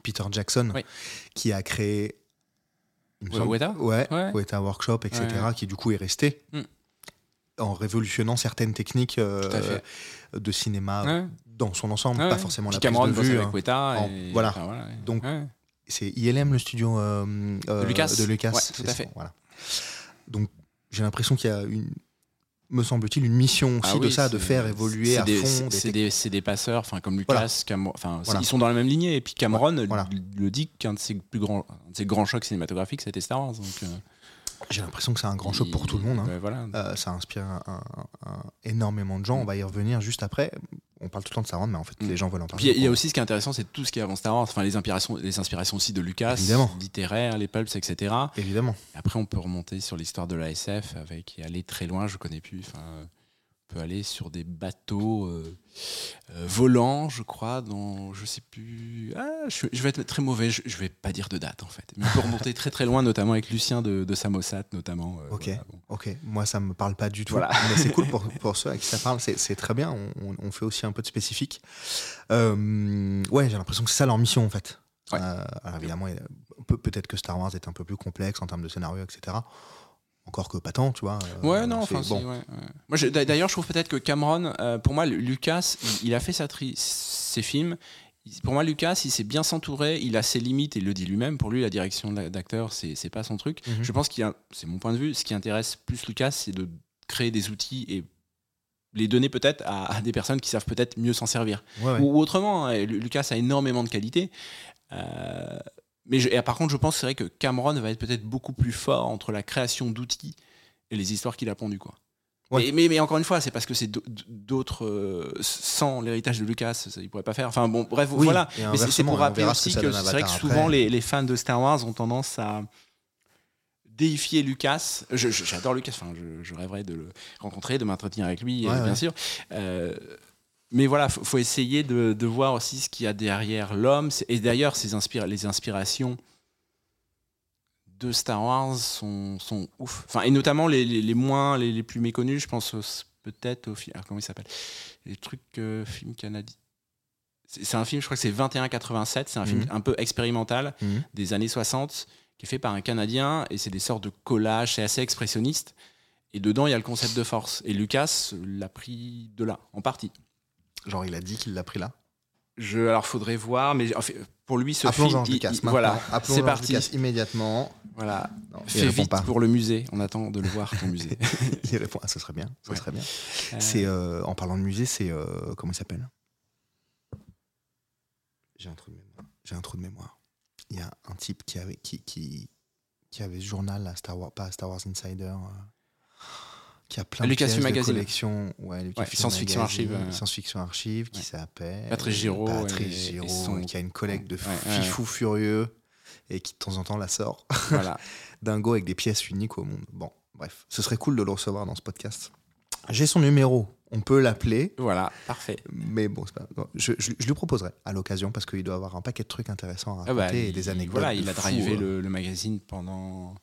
Peter Jackson, Oui. qui a créé... il me Weta Ouais, Ouais. Weta Workshop, etc., Ouais. qui du coup est resté Mm. en révolutionnant certaines techniques euh, de cinéma Ouais. dans son ensemble, Ouais, pas forcément Puis la prise Cameron de bosse vue. avec hein. Weta. En- et- voilà. enfin, ouais. Donc, Ouais. c'est ILM le studio euh, euh, De Lucas. de Lucas, tout à fait. voilà. Donc j'ai l'impression qu'il y a une, me semble-t-il, une mission aussi Ah de ça, de faire évoluer à des- fond. c'est- des passeurs, enfin comme Lucas, Voilà. Cam- enfin c'est- Voilà. ils sont dans la même lignée. Et puis Cameron Voilà. l- le dit qu'un de ses plus grands, un de ses grands chocs cinématographiques, c'était Star Wars. Donc, euh, J'ai l'impression que c'est un grand choc pour tout le monde. hein. ouais, voilà. Euh, ça inspire un- un- un- énormément de gens. On va y revenir juste après. On parle tout le temps de Star Wars, mais en fait, Mm. les gens veulent en parler. il y a- il y a aussi ce qui est intéressant, c'est tout ce qui est avant Star Wars, enfin les inspirations, les inspirations aussi de Lucas, Évidemment. littéraires, les pulps, etc. Évidemment. Après, on peut remonter sur l'histoire de la SF avec et aller très loin. Je connais plus. Enfin, peut aller sur des bateaux euh, euh, volants, je crois, dans je sais plus. Ah, je, je vais être très mauvais. Je, je vais pas dire de date en fait, mais on peut remonter très très loin, notamment avec Lucien de, de Samosat, notamment. euh, Ok. voilà, bon. Ok, moi ça me parle pas du tout. Voilà. Mais c'est cool pour, pour ceux à qui ça parle, c'est très bien. On, on- fait aussi un peu de spécifique. Ouais, j'ai l'impression que c'est ça leur mission en fait. Ouais. Alors évidemment, peut-être que Star Wars est un peu plus complexe en termes de scénario, etc. Encore que pas tant, tu vois. euh, Ouais, non, enfin, si, bon. ouais. Moi, je- d'ailleurs, je trouve peut-être que Cameron, euh, pour moi, Lucas, il, il a fait sa tri- ses films. Il- Pour moi, Lucas, il s'est bien s'entourer. Il a ses limites, et il le dit lui-même. Pour lui, la direction d'a- d'acteur, c'est c'est pas son truc. Mhm. Je pense qu'il y a, c'est mon point de vue, ce qui intéresse plus Lucas, c'est de créer des outils et les donner peut-être à, à des personnes qui savent peut-être mieux s'en servir. Ouais, ouais. Ou, ou autrement, hein, Lu- Lucas a énormément de qualités. Euh, mais je- et par contre, je pense c'est vrai que Cameron va être peut-être beaucoup plus fort entre la création d'outils et les histoires qu'il a pondues. Quoi. Ouais. Mais, mais, mais encore une fois, c'est parce que c'est d'au- d'autres. euh, sans l'héritage de Lucas, ça, il pourrait pas faire. Enfin bon, bref, Oui, voilà. Mais c'est- pour rappeler que aussi que, c'est vrai que souvent les, les fans de Star Wars ont tendance à déifier Lucas. J'adore Lucas, enfin, je, je rêverais de le rencontrer, de m'entretenir avec lui, Ouais, euh, bien ouais. sûr. Euh, mais voilà, faut, faut essayer de, de voir aussi ce qu'il y a derrière l'homme. Et d'ailleurs, ces inspira- les inspirations de Star Wars sont, sont ouf. Enfin, et notamment les, les, les moins, les, les plus méconnus, je pense peut-être au film. alors, Comment il s'appelle? Les trucs euh, films canadiens. C'est un film, je crois que c'est 2187. C'est un film Mhm. un peu expérimental Mhm. des années 60 qui est fait par un Canadien et c'est des sortes de collages, c'est assez expressionniste. Et dedans, il y a le concept de force. Et Lucas l'a pris de là, en partie. Genre, il a dit qu'il l'a pris là. Je, alors, faudrait voir, mais en fait, pour lui, ce film, il- il- voilà, c'est parti. Lucas immédiatement. Voilà, Non, fais vite pas. pour le musée. On attend de le voir ton musée. Il répond. Ah, ce serait bien. Ce Ouais. serait bien. Euh, C'est euh, en parlant de musée, c'est euh, comment il s'appelle? J'ai un trou de mémoire. J'ai un trou de mémoire. Il y a un type qui avait qui qui, qui avait ce journal à Star Wars, pas à Star Wars Insider, euh, qui a plein de pièces de Magazine. collection, ouais, Science-Fiction Magazine, Archive, euh. Science-Fiction Archive, qui Ouais. s'appelle Patrice Giraud Patrice et Giraud, son- qui a une collecte de fifous furieux et qui de temps en temps la sort. voilà. Dingo avec des pièces uniques au monde. Bon, bref, ce serait cool de le recevoir dans ce podcast. J'ai son numéro, on peut l'appeler, Voilà, parfait. mais bon, pas- je, je- je lui proposerai à l'occasion parce qu'il doit avoir un paquet de trucs intéressants à Ah raconter bah, et il- des anecdotes. Voilà, de il a drivé euh. le, le magazine pendant.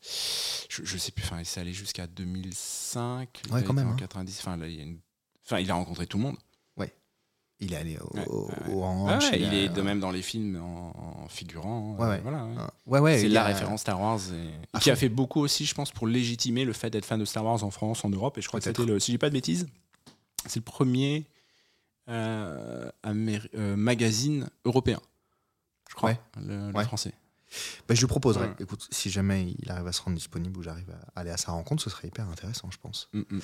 Je, je sais plus, enfin, c'est allé jusqu'à 2005. il Ouais, a quand même, en hein. 90. Enfin, là, il, y a une- enfin, il a rencontré tout le monde. Il est allé au, Ouais, au- ouais, au Ouais, Orange, ouais, il est de même dans les films en, en figurant. Ouais, euh, ouais. voilà, ouais. Ah, Ouais, ouais, c'est la a- référence Star Wars et, À qui a fait beaucoup aussi, je pense, pour légitimer le fait d'être fan de Star Wars en France, en Europe. Et je crois que c'était le, si je dis pas de bêtises, c'est le premier euh, euh, magazine européen, je crois, Ouais. le, le Ouais. français. Bah, je lui proposerai. Ouais. Écoute, si jamais il arrive à se rendre disponible ou j'arrive à aller à sa rencontre, ce serait hyper intéressant, je pense. Mm, mm.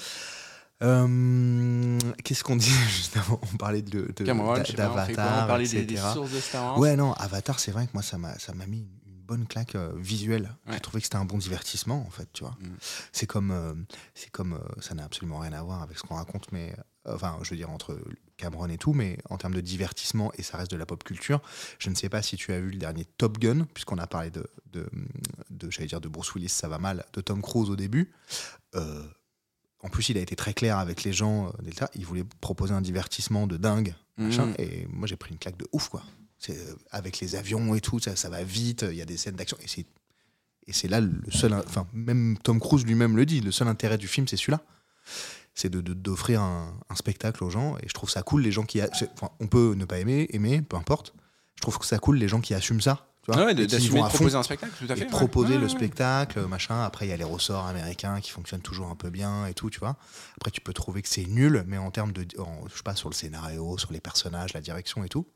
Euh, Qu'est-ce qu'on dit juste avant On parlait de, de- Cameron, d'a- je sais pas, on d'Avatar, parlait des, etc. des sources de Star Wars. Ouais, non, Avatar, c'est vrai que moi, ça m'a, ça m'a mis bonne claque euh, visuelle. J'ai Ouais. trouvé que c'était un bon divertissement, en fait, tu vois. Mm. C'est comme, euh, c'est comme, euh, ça n'a absolument rien à voir avec ce qu'on raconte, mais, enfin, je veux dire, entre Cameron et tout, mais en termes de divertissement, et ça reste de la pop culture, je ne sais pas si tu as vu le dernier Top Gun, puisqu'on a parlé de, de, de j'allais dire, de Bruce Willis, ça va mal, de Tom Cruise au début. En plus, il a été très clair avec les gens Delta. Il voulait proposer un divertissement de dingue. machin. Mhm. Et moi, j'ai pris une claque de ouf, quoi. Euh, avec les avions et tout, ça, ça va vite. Il y a des scènes d'action. Et c'est et c'est là le seul. Enfin, même Tom Cruise lui-même le dit. Le seul intérêt du film, c'est celui-là. C'est de- d'offrir un, un spectacle aux gens. Et je trouve ça cool les gens qui. a- on peut ne pas aimer, aimer, peu importe. Je trouve que ça cool les gens qui assument ça. Tu vois, Ouais, de- qui vont proposer un spectacle, tout à fait. et ouais. proposer le ouais. spectacle, machin. Après, il y a les ressorts américains qui fonctionnent toujours un peu bien et tout, tu vois. Après, tu peux trouver que c'est nul, mais en termes de, en- je sais pas, sur le scénario, sur les personnages, la direction et tout.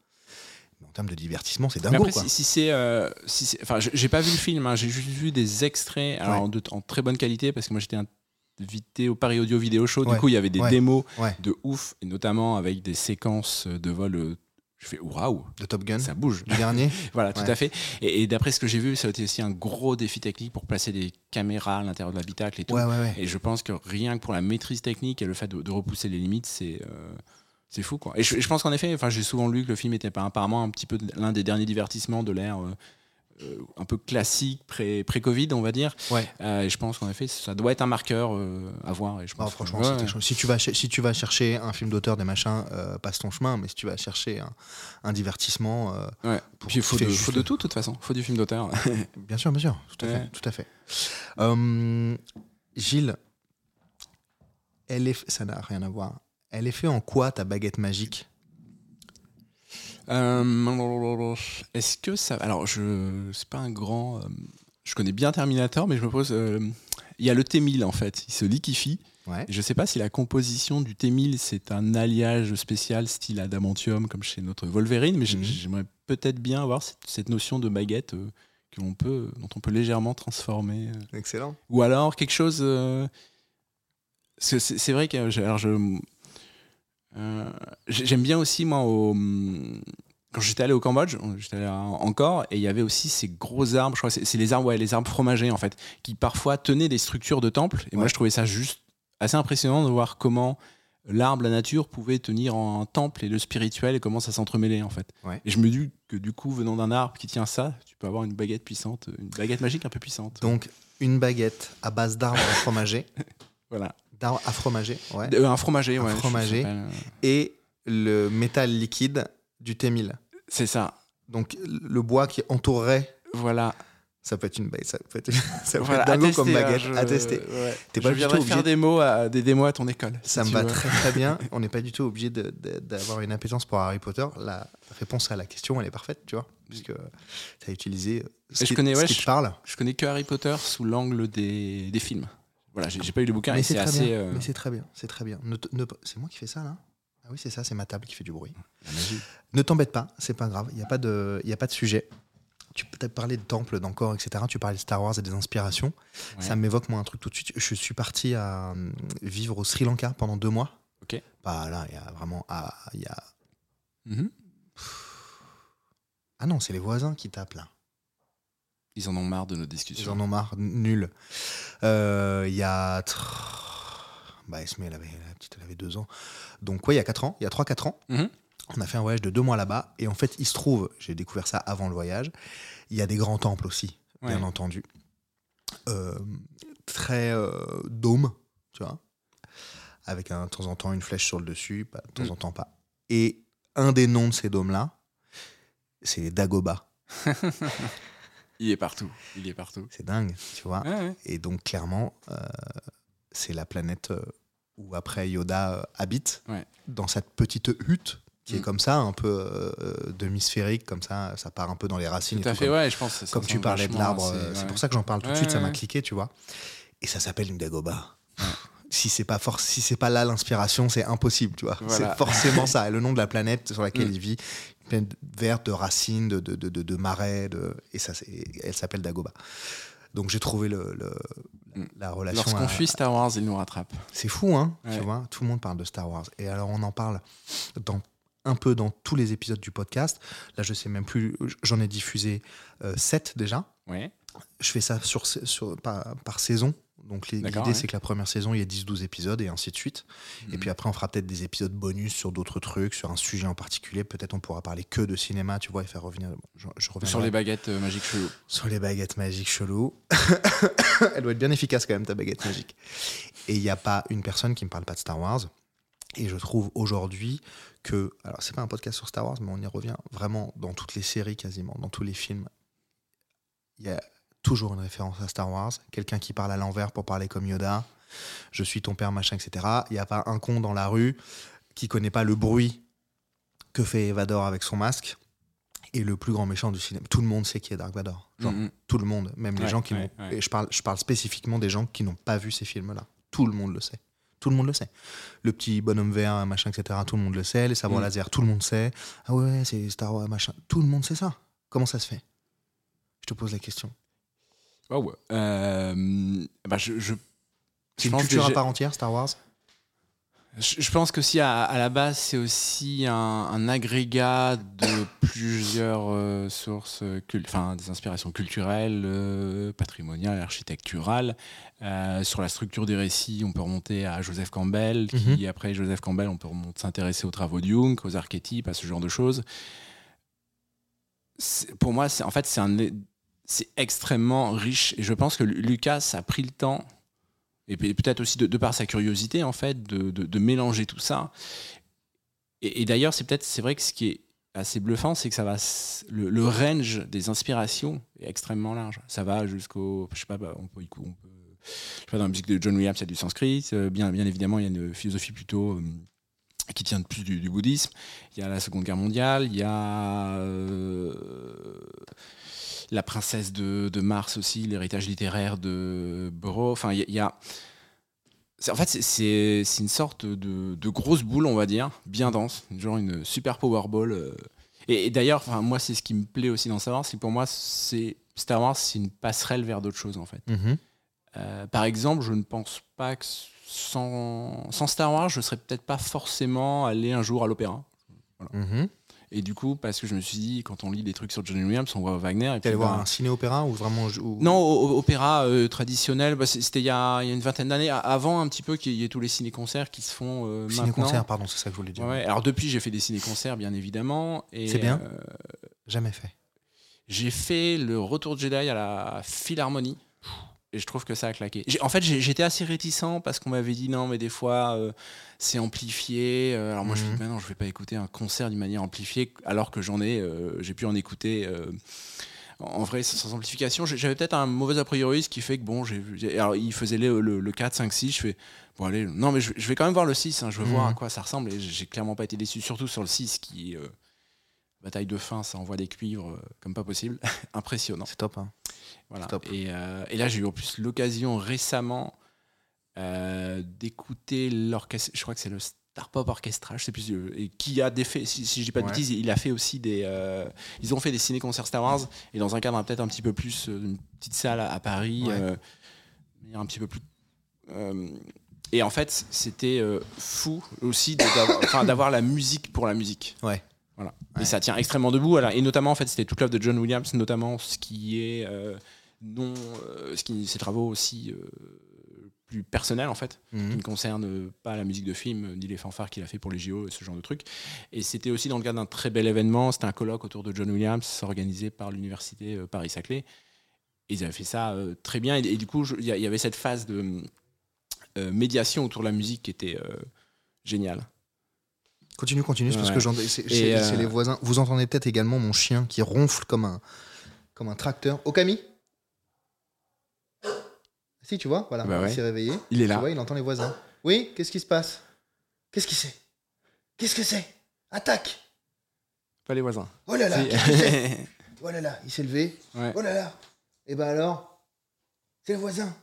En termes de divertissement, c'est quoi. si, si c'est, euh, si enfin, je- j'ai pas vu le film, hein, j'ai juste vu des extraits, alors en, de- en très bonne qualité, parce que moi j'étais invité au Paris Audio Vidéo Show. Ouais. Du coup, il y avait des Ouais. démos de ouf, et notamment avec des séquences de vol. euh, Je fais waouh, De Top Gun, ça bouge. du dernier. Voilà, tout à fait. Et, et d'après ce que j'ai vu, ça a été aussi un gros défi technique pour placer des caméras à l'intérieur de l'habitacle et tout. Et je pense que rien que pour la maîtrise technique et le fait de, de repousser les limites, c'est euh, c'est fou quoi. Et je, je pense qu'en effet, enfin j'ai souvent lu que le film était pas apparemment un petit peu l'un des derniers divertissements de l'ère euh, euh, un peu classique pré- pré-Covid, on va dire. Ouais. Euh, et je pense qu'en effet, ça doit être un marqueur euh, à voir. Et je Ah, pense franchement, que- c'est ouais, quelque chose. si tu vas si tu vas chercher un film d'auteur des machins, passe ton chemin. Mais si tu vas chercher un, un divertissement, ouais. pour- Puis il faut, de, faut tout, de toute façon. faut du film d'auteur. bien sûr, bien sûr, tout à fait, tout à fait. Gilles, elle est, ça n'a rien à voir. Elle est fait en quoi ta baguette magique? Euh, Est-ce que ça. Alors, je c'est pas un grand. euh, je connais bien Terminator, mais je me pose. euh, Il y a le T1000 en fait, il se liquifie. Ouais. Je sais pas si la composition du T1000 c'est un alliage spécial style adamantium comme chez notre Wolverine, mais Mhm. j'aimerais peut-être bien avoir cette, cette notion de baguette euh, que l'on peut, dont on peut légèrement transformer. Excellent. Ou alors quelque chose. euh, c'est vrai que alors je, euh, j'ai- j'aime bien aussi moi au, quand j'étais allé au Cambodge, j'étais allé en- encore et il y avait aussi ces gros arbres. Je crois que c'est les arbres, ouais, les arbres fromagers en fait, qui parfois tenaient des structures de temples. Et moi je trouvais ça juste assez impressionnant de voir comment l'arbre, la nature pouvait tenir en un temple et le spirituel et comment ça s'entremêlait en fait. Ouais. Et je me dis que du coup venant d'un arbre qui tient ça, tu peux avoir une baguette puissante, une baguette magique un peu puissante. Donc, une baguette à base d'arbres à fromager, Voilà. D'arbres à fromager, ouais, Euh, un fromager, Un ouais. je- fromager. euh, et le métal liquide du T1000. C'est ça. Donc, le bois qui entourerait, Voilà. ça peut être une baguette, ça peut être, ça peut voilà être dingo à comme tester, baguette hein, je- à tester. ouais. T'es je pas du tout obligé faire de- des, mots à, des démos à ton école. si Ça me tu va veux. très très bien. On n'est pas du tout obligé d'avoir une appétence pour Harry Potter. La réponse à la question, elle est parfaite, tu vois, puisque tu as utilisé ce Et je qui, connais, ce ouais, qui je- te parle. Je connais que Harry Potter sous l'angle des, des films. Voilà, j'ai pas eu le bouquin Mais c'est très, assez. bien. euh, Mais c'est très bien. C'est très bien. Ne te- ne- c'est moi qui fais ça là? Ah oui, c'est ça, c'est ma table qui fait du bruit. la magie. Ne t'embête pas, c'est pas grave. Il n'y a, pas de- il a pas de sujet. Tu peux parler de temple, d'encore, etc. Tu parlais de Star Wars et des inspirations. Ouais. Ça m'évoque moi un truc tout de suite. Je suis parti à euh, vivre au Sri Lanka pendant deux mois. Ok. Bah là, il y a vraiment. Ah, il y a... Mhm. ah non, c'est les voisins qui tapent là. Ils en ont marre de nos Ils discussions. en ont marre, nul. Euh, Il y a. Bah, Esme, elle avait, la petite, elle avait deux ans. Donc, ouais, il y a quatre ans, il y a trois, quatre ans, Mhm. on a fait un voyage de deux mois là-bas. Et en fait, il se trouve, j'ai découvert ça avant le voyage, il y a des grands temples aussi, bien entendu. Euh, très euh, dôme, tu vois, avec un, de temps en temps une flèche sur le dessus, pas, de temps Mm. en temps pas. Et un des noms de ces dômes-là, c'est Dagoba. Il est partout. Il est partout. C'est dingue, tu vois. Ouais, ouais. Et donc, clairement, euh, c'est la planète euh, où après Yoda euh, habite, Ouais. dans cette petite hutte qui est Mm. comme ça, un peu euh, demi-sphérique, comme ça, ça part un peu dans les racines. Tout et à tout, fait, comme, ouais, je pense. ça comme tu parlais de l'arbre, ces- c'est pour ça que j'en parle tout de suite, ça m'a cliqué, tu vois. Et ça s'appelle une Dagoba. Si c'est pas force, si c'est pas là l'inspiration, c'est impossible, tu vois. Voilà. C'est forcément ça. Le nom de la planète sur laquelle Mm. il vit, une planète verte, de racines, de, de, de, de- marais, de... et ça, c'est- elle s'appelle Dagoba. Donc j'ai trouvé le, le- Mm. la relation. Lorsqu'on fuit Star Wars, il nous rattrape. c'est fou, hein Ouais. Tu vois, tout le monde parle de Star Wars. Et alors, on en parle dans, un peu dans tous les épisodes du podcast. Là, je sais même plus, j'en ai diffusé 7 déjà. Ouais. Je fais ça sur, sur, par, par saison. Donc, l'idée, ouais. c'est que la première saison, il y a 10-12 épisodes et ainsi de suite. Et Mhm. puis après, on fera peut-être des épisodes bonus sur d'autres trucs, sur un sujet en particulier. Peut-être on pourra parler que de cinéma, tu vois, et faire revenir. Je, je Sur les baguettes euh, magiques chelou. sur les baguettes magiques chelou. Elle doit être bien efficace quand même, ta baguette magique. Et il n'y a pas une personne qui me parle pas de Star Wars. Et je trouve aujourd'hui que, alors c'est pas un podcast sur Star Wars, mais on y revient vraiment dans toutes les séries quasiment, dans tous les films. Il y a toujours une référence à Star Wars. Quelqu'un qui parle à l'envers pour parler comme Yoda. Je suis ton père, machin, etc. Il n'y a pas un con dans la rue qui connaît pas le bruit que fait Evador avec son masque. Et le plus grand méchant du cinéma. Tout le monde sait qui est Dark Vador. Genre, Mhm. tout le monde, même les gens qui ouais, n'ont. ouais. Et je parle, je parle spécifiquement des gens qui n'ont pas vu ces films-là. Tout le monde le sait. Tout le monde le sait. Le petit bonhomme vert, machin, etc. Tout le monde le sait. Les sabres Mm. laser, tout le monde sait. Ah ouais, c'est Star Wars, machin. Tout le monde sait ça. Comment ça se fait? Je te pose la question. Waouh. Euh, bah, je, je, C'est une culture à part entière, Star Wars? Je, pense que si à, à la base c'est aussi un, un agrégat de plusieurs euh, sources, euh, enfin des inspirations culturelles, euh, patrimoniales, architecturales. Euh, sur la structure des récits, on peut remonter à Joseph Campbell, qui après Joseph Campbell, on peut s'intéresser aux travaux de Jung, aux archétypes, à ce genre de choses. Pour moi, en fait c'est un c'est extrêmement riche. Et je pense que Lucas a pris le temps, et peut-être aussi de, par sa curiosité, en fait, de, mélanger tout ça. Et, d'ailleurs, c'est peut-être, c'est vrai que ce qui est assez bluffant, c'est que ça va, le, range des inspirations est extrêmement large. Ça va jusqu'au, je sais pas, bah, on peut, on peut dans la musique de John Williams, il y a du sanskrit. Euh, bien, bien évidemment, il y a une philosophie plutôt euh, qui tient plus du, bouddhisme. Il y a la Seconde Guerre mondiale. Il y a euh, la princesse de, Mars aussi, l'héritage littéraire de Burroughs. Enfin, il y a, en fait, c'est une sorte de, grosse boule, on va dire, bien dense, genre une super Powerball. Euh. Et, d'ailleurs, enfin, moi, c'est ce qui me plaît aussi dans Star Wars, c'est pour moi, c'est Star Wars, c'est une passerelle vers d'autres choses, en fait. Mm-hmm. Euh, par exemple, je ne pense pas que sans, sans Star Wars, je serais peut-être pas forcément allé un jour à l'opéra. Voilà. Mm-hmm. Et du coup, parce que je me suis dit, quand on lit des trucs sur Johnny Williams, on voit Wagner. Tu allais voir un ciné-opéra ou vraiment. Non, opéra euh, traditionnel. Bah, c'était il y, a, une vingtaine d'années, avant un petit peu qu'il y ait tous les ciné-concerts qui se font euh, Ciné-concerts, pardon, c'est ça que je voulais dire. alors depuis, j'ai fait des ciné-concerts, bien évidemment. C'est bien euh, Jamais fait. J'ai fait le Retour de Jedi à la Philharmonie et je trouve que ça a claqué. En fait, j'étais assez réticent parce qu'on m'avait dit non, mais des fois, euh, c'est amplifié. Euh, alors moi, je me dis, mhm. non, je vais pas écouter un concert d'une manière amplifiée, alors que j'en ai, euh, j'ai pu en écouter en vrai sans, amplification. J'avais peut-être un mauvais a priori, ce qui fait que bon, j'ai, alors il faisait le, le, 4, 5, 6. Je fais, bon, allez, non, mais je, vais quand même voir le 6. Hein, je veux voir à mhm. quoi ça ressemble. Et j'ai clairement pas été déçu, surtout sur le 6 qui bataille de fin, ça envoie des cuivres comme pas possible. Impressionnant. C'est top. Hein. Voilà. Euh, et, là, j'ai eu en plus l'occasion récemment euh, d'écouter l'orchestre. Je crois que c'est le Star Pop Orchestra, je sais plus, euh, et qui a des faits, si, je dis pas de bêtises, il a fait aussi des. ils ont fait des ciné-concerts Star Wars, et dans un cadre peut-être un petit peu plus, une petite salle à, Paris, un petit peu plus. et en fait, c'était fou aussi d'avoir la musique pour la musique. Ouais. Voilà. Et ça tient extrêmement debout. Et notamment, en fait, c'était toute l'œuvre de John Williams, notamment ce qui est non, euh, ce qui, ses travaux aussi euh, plus personnels en fait, mhm. qui ne concernent pas la musique de film ni les fanfares qu'il a fait pour les JO et ce genre de trucs. Et c'était aussi dans le cadre d'un très bel événement, c'était un colloque autour de John Williams organisé par l'université euh, Paris-Saclay. Et ils avaient fait ça très bien. Et, du coup, il y, avait cette phase de médiation autour de la musique qui était géniale. Continue, continue, parce que c'est les voisins. Vous entendez peut-être également mon chien qui ronfle comme un, comme un tracteur. Okami? Si, tu vois, voilà, bah il s'est réveillé. Il est là. Tu vois, il entend les voisins. Oui, qu'est-ce qui se passe? Qu'est-ce qui c'est? Qu'est-ce que c'est? Attaque Pas les voisins. Oh là là, Oh là là, il s'est levé. Oh là là. Et eh ben alors C'est le voisin.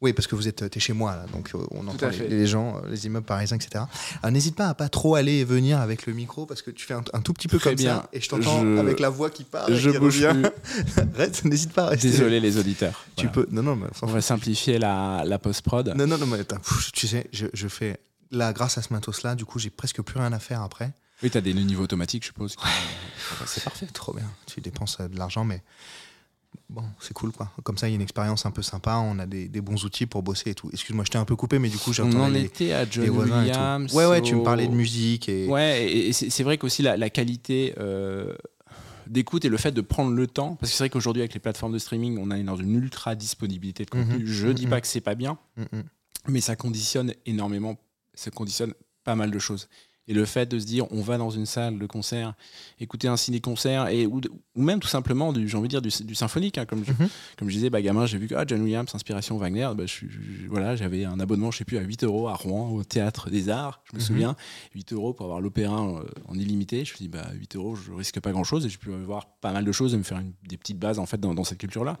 Oui, parce que vous êtes es chez moi, là, donc euh, on entend les, gens, euh, les immeubles parisiens, etc. N'hésite pas à pas trop aller et venir avec le micro, parce que tu fais un, tout petit peu comme bien. ça, et je t'entends avec la voix qui parle. Je bouge Reste, n'hésite pas à rester. Désolé les auditeurs. Tu peux. Non, non, mais, on va simplifier la, la post-prod. Non, non, non, mais tu sais, je, je, fais. Là, grâce à ce matos-là, du coup, j'ai presque plus rien à faire après. Oui, tu as des niveaux automatiques, je suppose. C'est parfait. Trop bien. Tu dépenses euh, de l'argent, mais bon, c'est cool quoi. Comme ça, il y a une expérience un peu sympa, on a des, bons outils pour bosser et tout. Excuse-moi, je t'ai un peu coupé, mais du coup, j'ai entendu. On en était à John Williams. Ouais, ouais, tu me parlais de musique. Et... Ouais, et c'est vrai qu'aussi la, la, qualité euh, d'écoute et le fait de prendre le temps, parce que c'est vrai qu'aujourd'hui, avec les plateformes de streaming, on est dans une ultra disponibilité de contenu. Mhm. je dis mhm. pas que c'est pas bien, mhm. mais ça conditionne énormément, ça conditionne pas mal de choses. Et le fait de se dire, on va dans une salle de concert, écouter un ciné-concert, et, ou, même tout simplement, du, j'ai envie de dire, du, symphonique. Hein, comme, je, mhm. comme je disais, bah, gamin, j'ai vu que ah, John Williams, inspiration Wagner, bah, je, voilà, j'avais un abonnement, je sais plus, à 8 euros à Rouen, au Théâtre des Arts, je me mhm. souviens. 8 euros pour avoir l'opéra euh, en, illimité. Je me suis dit, bah, 8 euros, je risque pas grand-chose, et je peux voir pas mal de choses et me faire des petites bases en fait, dans, cette culture-là.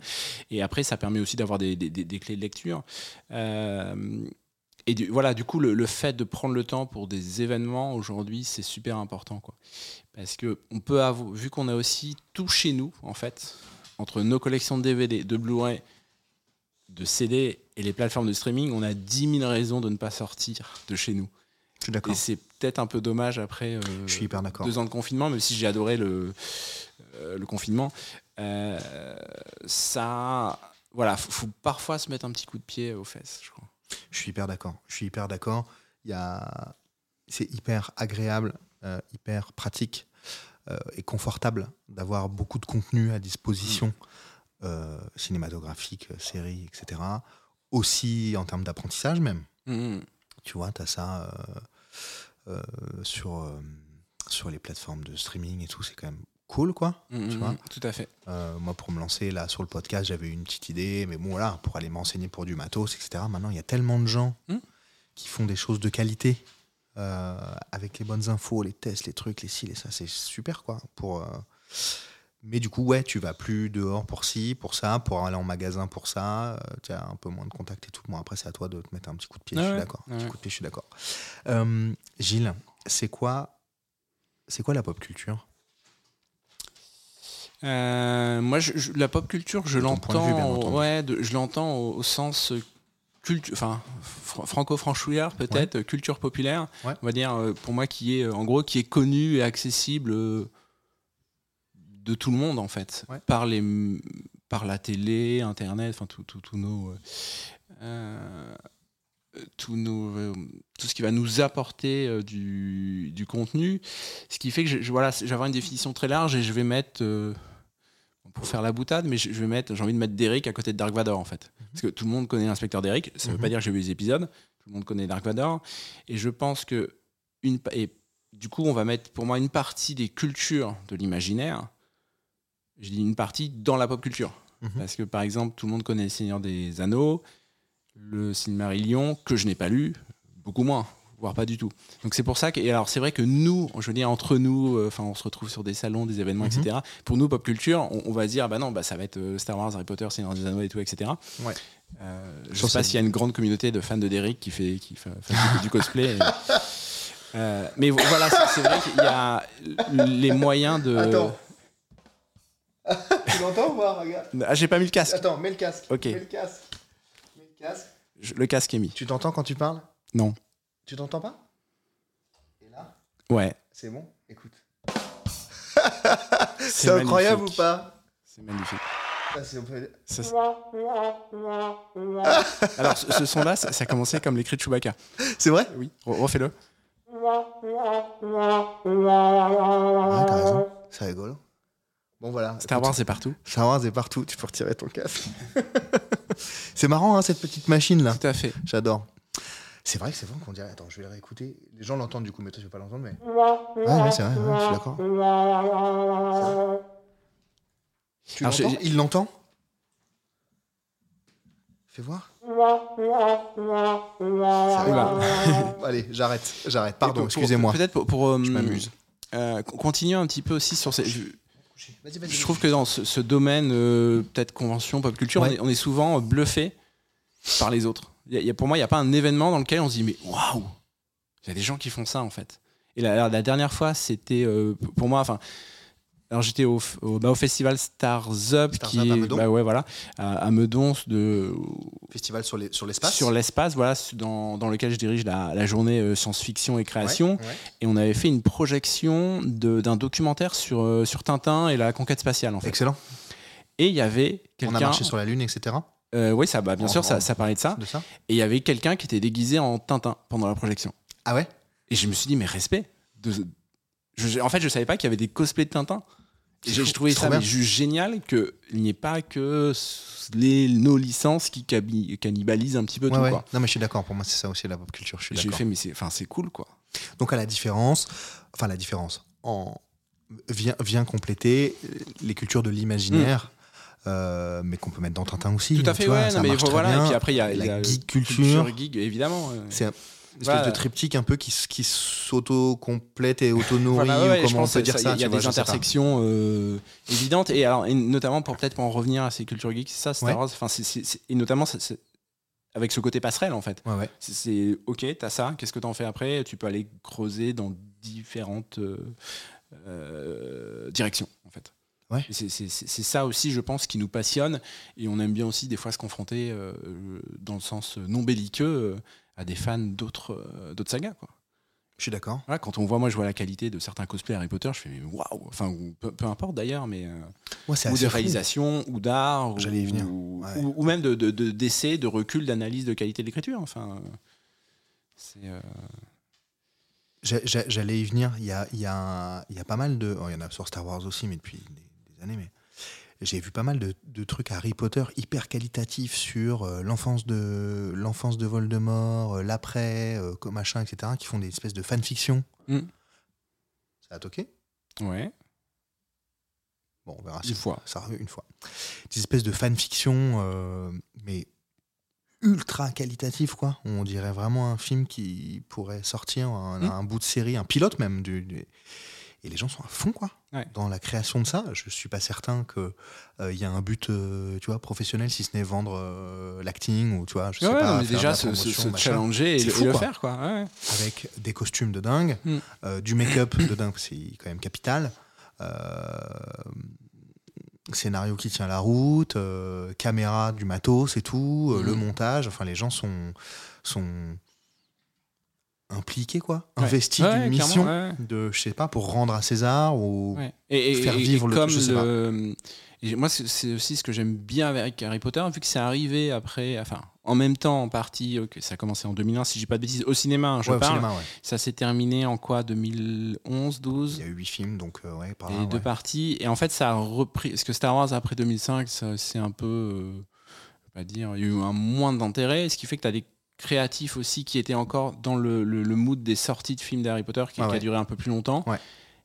Et après, ça permet aussi d'avoir des, des, clés de lecture. Euh, et du, voilà, du coup, le, fait de prendre le temps pour des événements aujourd'hui, c'est super important. Quoi. Parce que on peut avoir, vu qu'on a aussi tout chez nous, en fait, entre nos collections de DVD, de Blu-ray, de CD et les plateformes de streaming, on a 10 000 raisons de ne pas sortir de chez nous. Je suis d'accord. Et c'est peut-être un peu dommage après euh, Je suis hyper deux ans de confinement, même si j'ai adoré le, euh, le confinement. Euh, ça, voilà, faut, faut parfois se mettre un petit coup de pied aux fesses, je crois. Je suis hyper d'accord. Je suis hyper d'accord. Il y a... C'est hyper agréable, euh, hyper pratique euh, est confortable d'avoir beaucoup de contenu à disposition, euh, cinématographique, séries, etc. Aussi en termes d'apprentissage même. Mhm. Tu vois, tu as ça sur, sur les plateformes de streaming et tout, c'est quand même cool, quoi. Tu vois Tout à fait. Euh, moi, pour me lancer là sur le podcast, j'avais une petite idée, mais bon, voilà, pour aller m'enseigner pour du matos, etc. Maintenant, il y a tellement de gens qui font des choses de qualité euh, avec les bonnes infos, les tests, les trucs, les ci, les ça, c'est super, quoi. Pour, euh, Mais du coup, ouais, tu vas plus dehors pour ci, pour ça, pour aller en magasin pour ça. tu as un peu moins de contact et tout. Bon, après, c'est à toi de te mettre un petit coup de pied, je suis ouais, d'accord. Ouais. coup de pied, je suis d'accord. Gilles, c'est quoi, c'est quoi la pop culture? Euh, moi, je- je- la pop culture, je l'entends, ouais, de- je l'entends au, au sens culture, enfin fr- franco-franchouillard peut-être, culture populaire. Ouais. On va dire euh, pour moi qui est euh, en gros qui est connu et accessible de tout le monde en fait, Ouais. par les par la télé, internet, enfin tout- tout- tous nos euh, tous nos, euh, tout ce qui va nous apporter euh, du, du contenu. Ce qui fait que je- voilà, une définition très large et je vais mettre, pour faire la boutade, mais je, je vais mettre, j'ai envie de mettre Derek à côté de Dark Vador en fait. Parce que tout le monde connaît l'inspecteur Derek, ça ne veut Mhm. pas dire que j'ai vu les épisodes, tout le monde connaît Dark Vador. Et je pense que, une, et du coup, on va mettre pour moi une partie des cultures de l'imaginaire, je dis une partie dans la pop culture. Mhm. Parce que par exemple, tout le monde connaît Le Seigneur des Anneaux, le Silmarillion, que je n'ai pas lu, beaucoup moins, voire pas du tout. Donc c'est pour ça que, et alors c'est vrai que nous, je veux dire entre nous, euh, enfin on se retrouve sur des salons, des événements, Mhm. etc. Pour nous, pop culture, on, on va se dire, bah non, bah ça va être euh, Star Wars, Harry Potter, Seigneur des Anneaux et tout, etc. Ouais. Euh, je Sur sais pas s'il y a une grande communauté de fans de Derrick qui fait, qui fait, fait du, cosplay. et- Euh, mais vo- voilà, c'est c'est vrai qu'il y a les moyens de. Attends. tu l'entends ou pas Regarde? Ah, j'ai pas mis le casque. Attends, mets le casque. Ok. Mets le casque. Mets le casque. Je- le casque est mis. Tu t'entends quand tu parles? Non. Tu t'entends pas? Et là Ouais. C'est bon Écoute. C'est incroyable ou pas? C'est magnifique. Ça, Alors, ce, ce son-là, ça, ça a commencé comme les cris de Chewbacca. C'est vrai? Oui, re- refais-le. Ouais, t'as raison. C'est rigolo. Bon, voilà. Star Wars, c'est partout. Star Wars est partout. Tu peux retirer ton casque. c'est marrant, hein, cette petite machine-là. Tout à fait. J'adore. C'est vrai que c'est vrai qu'on dirait. Attends, je vais le réécouter. Les gens l'entendent du coup, mais toi, tu vas pas l'entendre. Mais... Ouais, ouais, c'est vrai, ouais, je suis d'accord. Tu Alors, l'entends j'ai- Il l'entend? Fais voir. Allez, j'arrête, j'arrête. Pardon, excusez-moi. Peut-être pour, pour, euh, Je m'amuse. euh, continuer un petit peu aussi sur ces. Je, trouve que dans ce, ce domaine, euh, peut-être convention, pop culture, Ouais. on, est, on est souvent bluffé par les autres. Il y a- il y a- pour moi, il n'y a pas un événement dans lequel on se dit mais waouh, il y a des gens qui font ça en fait. Et la, la dernière fois, c'était euh, pour moi, enfin. Alors j'étais au, bah, au festival Stars Up, Stars qui Up à Meudon. bah ouais, voilà, à, à Meudon, de, Festival sur les- sur l'espace. sur l'espace, voilà, dans, dans lequel je dirige la, la journée euh, science-fiction et création. Ouais, ouais. Et on avait fait une projection d'un documentaire sur, euh, sur Tintin et la conquête spatiale, en fait. Excellent. Et il y avait On a quelqu'un. marché sur la Lune, etc. Euh, oui, ça, bah, bien En- sûr, ça, en- ça parlait de ça. De ça Et il y avait quelqu'un qui était déguisé en Tintin pendant la projection. Ah ouais? Et je me suis dit, mais respect. De, je- en fait, je savais pas qu'il y avait des cosplays de Tintin. J'ai trouvé ça mais juste génial qu'il n'y ait pas que les, nos licences qui cannibalisent un petit peu Ouais, tout. ouais. Quoi. Non, mais je suis d'accord. Pour moi, c'est ça aussi la pop culture. Je suis Et J'ai fait, mais c'est enfin, cool, quoi. Donc, à la différence, enfin, la différence, en, vient, vient compléter les cultures de l'imaginaire, euh, mais qu'on peut mettre dans Tintin aussi. Tout à fait, tu vois, ouais. ça mais marche très voilà. bien. Et puis après, il y a la il y a geek culture. geek, évidemment. C'est un espèce Voilà. de triptyque un peu qui, qui s'auto-complète et auto-nourrit, Voilà, ouais, comment on peut dire ça. Il y a vois, des intersections euh, évidentes et alors et notamment pour peut-être pour en revenir à ces cultures geeks, c'est ça, Star Ouais. Wars. C'est- et notamment avec ce côté passerelle en fait. Ouais, ouais. C'est- C'est ok, t'as ça. Qu'est-ce que t'en fais après? Tu peux aller creuser dans différentes euh, euh, directions en fait. Ouais. C'est ça aussi, je pense, qui nous passionne et on aime bien aussi des fois se confronter euh, dans le sens non belliqueux euh, à des fans d'autres euh, sagas quoi. Je suis d'accord. Voilà, quand on voit, moi je vois la qualité de certains cosplays Harry Potter, je fais waouh, enfin ou peu, peu importe d'ailleurs, mais euh, Ouais, ou de fou. réalisation, ou d'art, ou- ou, Ouais. ou- ou même de de- de- d'essais, de, recul, d'analyse de qualité de l'écriture. Enfin, euh, c'est euh, J'allais y venir. Il y a, il y, a, il y a pas mal de. oh, il y en a sur Star Wars aussi, mais depuis des, des années. Mais j'ai vu pas mal de, de trucs Harry Potter hyper qualitatifs sur euh, l'enfance de l'enfance de Voldemort, euh, l'après, euh, machin, etc. Qui font des espèces de fanfiction. Mm. Ça a toqué? Ouais, Bon, on verra une si fois. ça arrive une fois. Des espèces de fanfiction, euh, mais ultra qualitatif quoi. On dirait vraiment un film qui pourrait sortir, un, Mm. un bout de série, un pilote même. Du, du- Et les gens sont à fond quoi. Ouais. Dans la création de ça, je suis pas certain que euh, il y a un but, euh, tu vois, professionnel, si ce n'est vendre euh, l'acting ou tu vois, je sais Ouais, pas, non, mais déjà se, challenger et, C'est fou, le quoi. faire, quoi. Ouais. avec des costumes de dingue, Mm. euh, du make-up de dingue, c'est quand même capital. euh, scénario qui tient la route, euh, caméra, du matos et tout, euh, le montage. Enfin, les gens sont, sont impliqués, quoi. Ouais. Investis Ouais, d'une mission ouais. de, je sais pas, pour rendre à César ou. Et, et- faire et- et vivre le- comme je sais le- et moi, c'est aussi ce que j'aime bien avec Harry Potter, vu que c'est arrivé après, enfin, en même temps, en partie, ok, ça a commencé en 2001, si dis pas de bêtises, au cinéma, hein, je parle. cinéma. Ça s'est terminé en quoi 2011, Il 12 y a eu huit films, donc euh, ouais, par et là, deux ouais. parties. Et en fait, ça a repris. Parce que Star Wars après 2005, ça, c'est un peu. euh, pas dire. Il y a eu un moins d'intérêt. Ce qui fait que tu as des créatifs aussi qui étaient encore dans le, le- le mood des sorties de films d'Harry Potter qui, Ah qui ouais. a duré un peu plus longtemps. Ouais.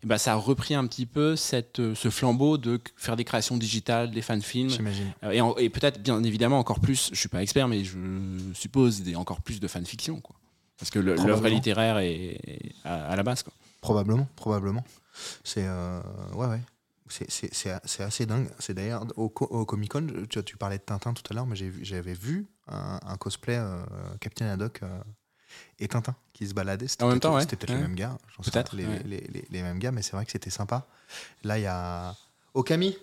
Et bah, ça a repris un petit peu cette, euh, ce flambeau de faire des créations digitales, des fan-films. J'imagine. Euh, Et, peut-être, bien évidemment, encore plus, je suis pas expert, mais je suppose des, encore plus de fanfiction. Quoi. Parce que l'œuvre littéraire est, à, à la base. Quoi. Probablement, probablement. C'est euh, ouais, ouais. C'est- assez dingue. C'est d'ailleurs au, co- au Comic Con, tu, tu parlais de Tintin tout à l'heure, mais j'avais vu un, un cosplay euh, Captain Haddock euh, et Tintin qui se baladaient. C'était En même peut-être- temps, ouais. C'était peut-être Ouais. les mêmes gars. Peut-être, Les, ouais. les- les- les mêmes gars, mais c'est vrai que c'était sympa. Là, il y a. Oh Camille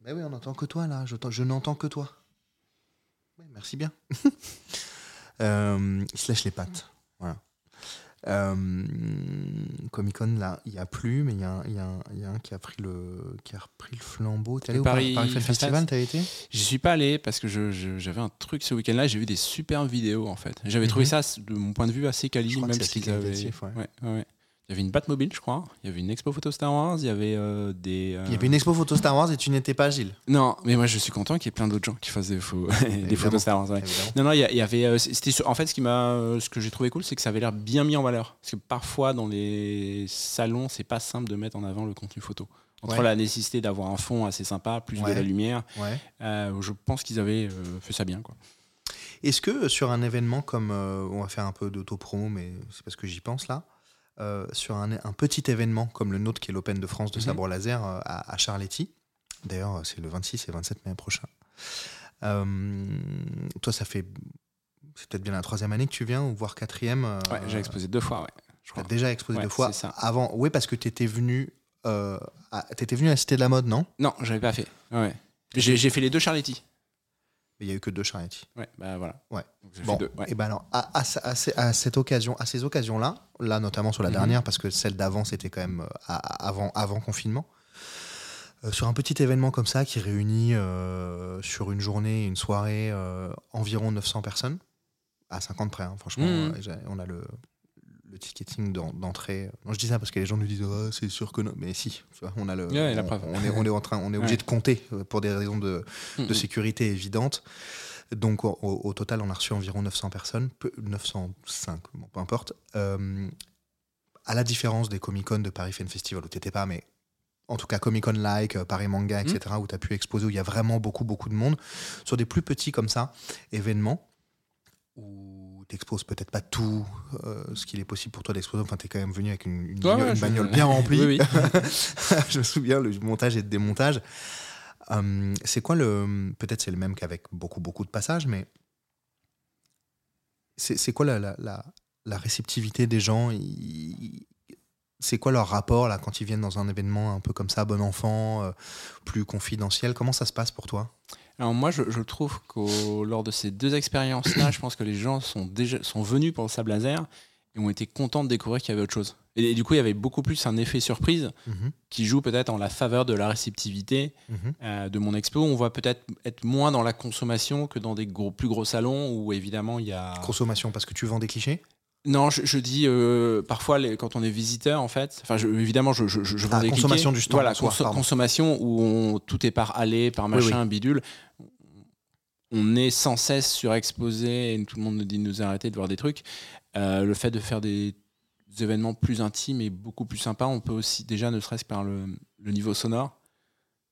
Ben oui, on n'entend que toi là. Je, t'en- je n'entends que toi. Merci bien. Euh, il se lèche les pattes. Euh, Comic Con, là, il n'y a plus, mais il y, a un- il y a un- il y a un qui a pris le, qui a repris le flambeau. T'es allé Le au Paris Paris, Paris Festival T'as été? J'y suis pas allé parce que je- je- j'avais un truc ce week-end-là. J'ai vu des superbes vidéos en fait. J'avais trouvé Mhm. ça de mon point de vue assez quali, même ce qu'ils avaient. qualitatif, ouais. Ouais, ouais, ouais. Il y avait une Batmobile, je crois. Il y avait une expo photo Star Wars. Il y avait euh, des. euh, Il y avait une expo photo Star Wars et tu n'étais pas, Gilles. Non, mais moi je suis content qu'il y ait plein d'autres gens qui fassent des, faux- des Évidemment. photos Star Wars. ouais. Non, non, il y, avait. euh, C'était en fait ce qui m'a, ce que j'ai trouvé cool, c'est que ça avait l'air bien mis en valeur. Parce que parfois dans les salons, c'est pas simple de mettre en avant le contenu photo. Entre Ouais. la nécessité d'avoir un fond assez sympa, plus Ouais. de la lumière, Ouais. euh, je pense qu'ils avaient fait ça bien. Quoi. Est-ce que sur un événement comme. on va faire un peu d'auto-promo, mais c'est parce que j'y pense là. Euh, sur un, un petit événement comme le nôtre qui est l'Open de France de Mhm. sabre laser euh, à, à Charletti. D'ailleurs, euh, c'est le 26 et 27 mai prochain. Toi, ça fait. C'est peut-être bien la troisième année que tu viens, ou voire quatrième. Ouais, j'ai exposé deux fois, ouais. Je crois. déjà exposé Ouais, deux fois. c'est ça. Avant, oui, parce que tu étais venu. À, t'étais venu à la Cité de la Mode, non? Non, j'avais pas fait. Ouais. J'ai fait les deux Charletti. Mais il y a eu que deux Charletti. Ouais, bah voilà. Ouais. Bon, deux. ouais. et ben alors, à, à ce- à ce- à cette occasion, à ces occasions-là, là notamment sur la Mhm. dernière, parce que celle d'avant c'était quand même euh, avant, avant confinement, euh, sur un petit événement comme ça qui réunit euh, sur une journée, une soirée, euh, environ 900 personnes, à 50 près, hein, franchement, Mhm. on a le, le ticketing d'en- d'entrée. Non, je dis ça parce que les gens nous disent oh, c'est sûr que non, mais si, on a le, Ouais, on, est, on est en train, on est obligé Ouais. de compter euh, pour des raisons de, de Mhm. sécurité évidente. Donc au, total, on a reçu environ 900 personnes, peu- 905, bon, peu importe. Euh, à la différence des Comic-Con de Paris Film Festival où t'étais pas, mais en tout cas Comic-Con like, euh, Paris Manga, etc., où tu as pu exposer, où il y a vraiment beaucoup, beaucoup de monde, sur des plus petits comme ça, événements, où t'exposes peut-être pas tout euh, ce qu'il est possible pour toi d'exposer. Enfin, t'es quand même venu avec une, une Ouais, bagnole, une bien remplie. Oui, oui. je me souviens, le montage et le démontage. Hum, c'est quoi le. Peut-être c'est le même qu'avec beaucoup, beaucoup de passages, mais. C'est c'est quoi la, la, la- la réceptivité des gens? Ils- C'est quoi leur rapport là quand ils viennent dans un événement un peu comme ça, bon enfant, euh, plus confidentiel? Comment ça se passe pour toi? Alors moi, je, je trouve que lors de ces deux expériences-là, je pense que les gens sont déjà sont venus pour le sable laser et ont été contents de découvrir qu'il y avait autre chose. Et, et du coup, il y avait beaucoup plus un effet surprise Mhm, qui joue peut-être en la faveur de la réceptivité mhm. euh, de mon expo. On va peut-être être moins dans la consommation que dans des gros, plus gros salons où évidemment il y a. Consommation, parce que tu vends des clichés? Non, je, je dis euh, parfois les- quand on est visiteur en fait. Enfin, je- évidemment, je, je, je Ah, consommation du stand, Voilà, consommation où on- tout est par aller, par Oui, machin, bidule. On est sans cesse surexposé et tout le monde nous dit de nous arrêter de voir des trucs. Euh, le fait de faire des événements plus intimes et beaucoup plus sympas, on peut aussi déjà ne serait-ce que par le, le niveau sonore.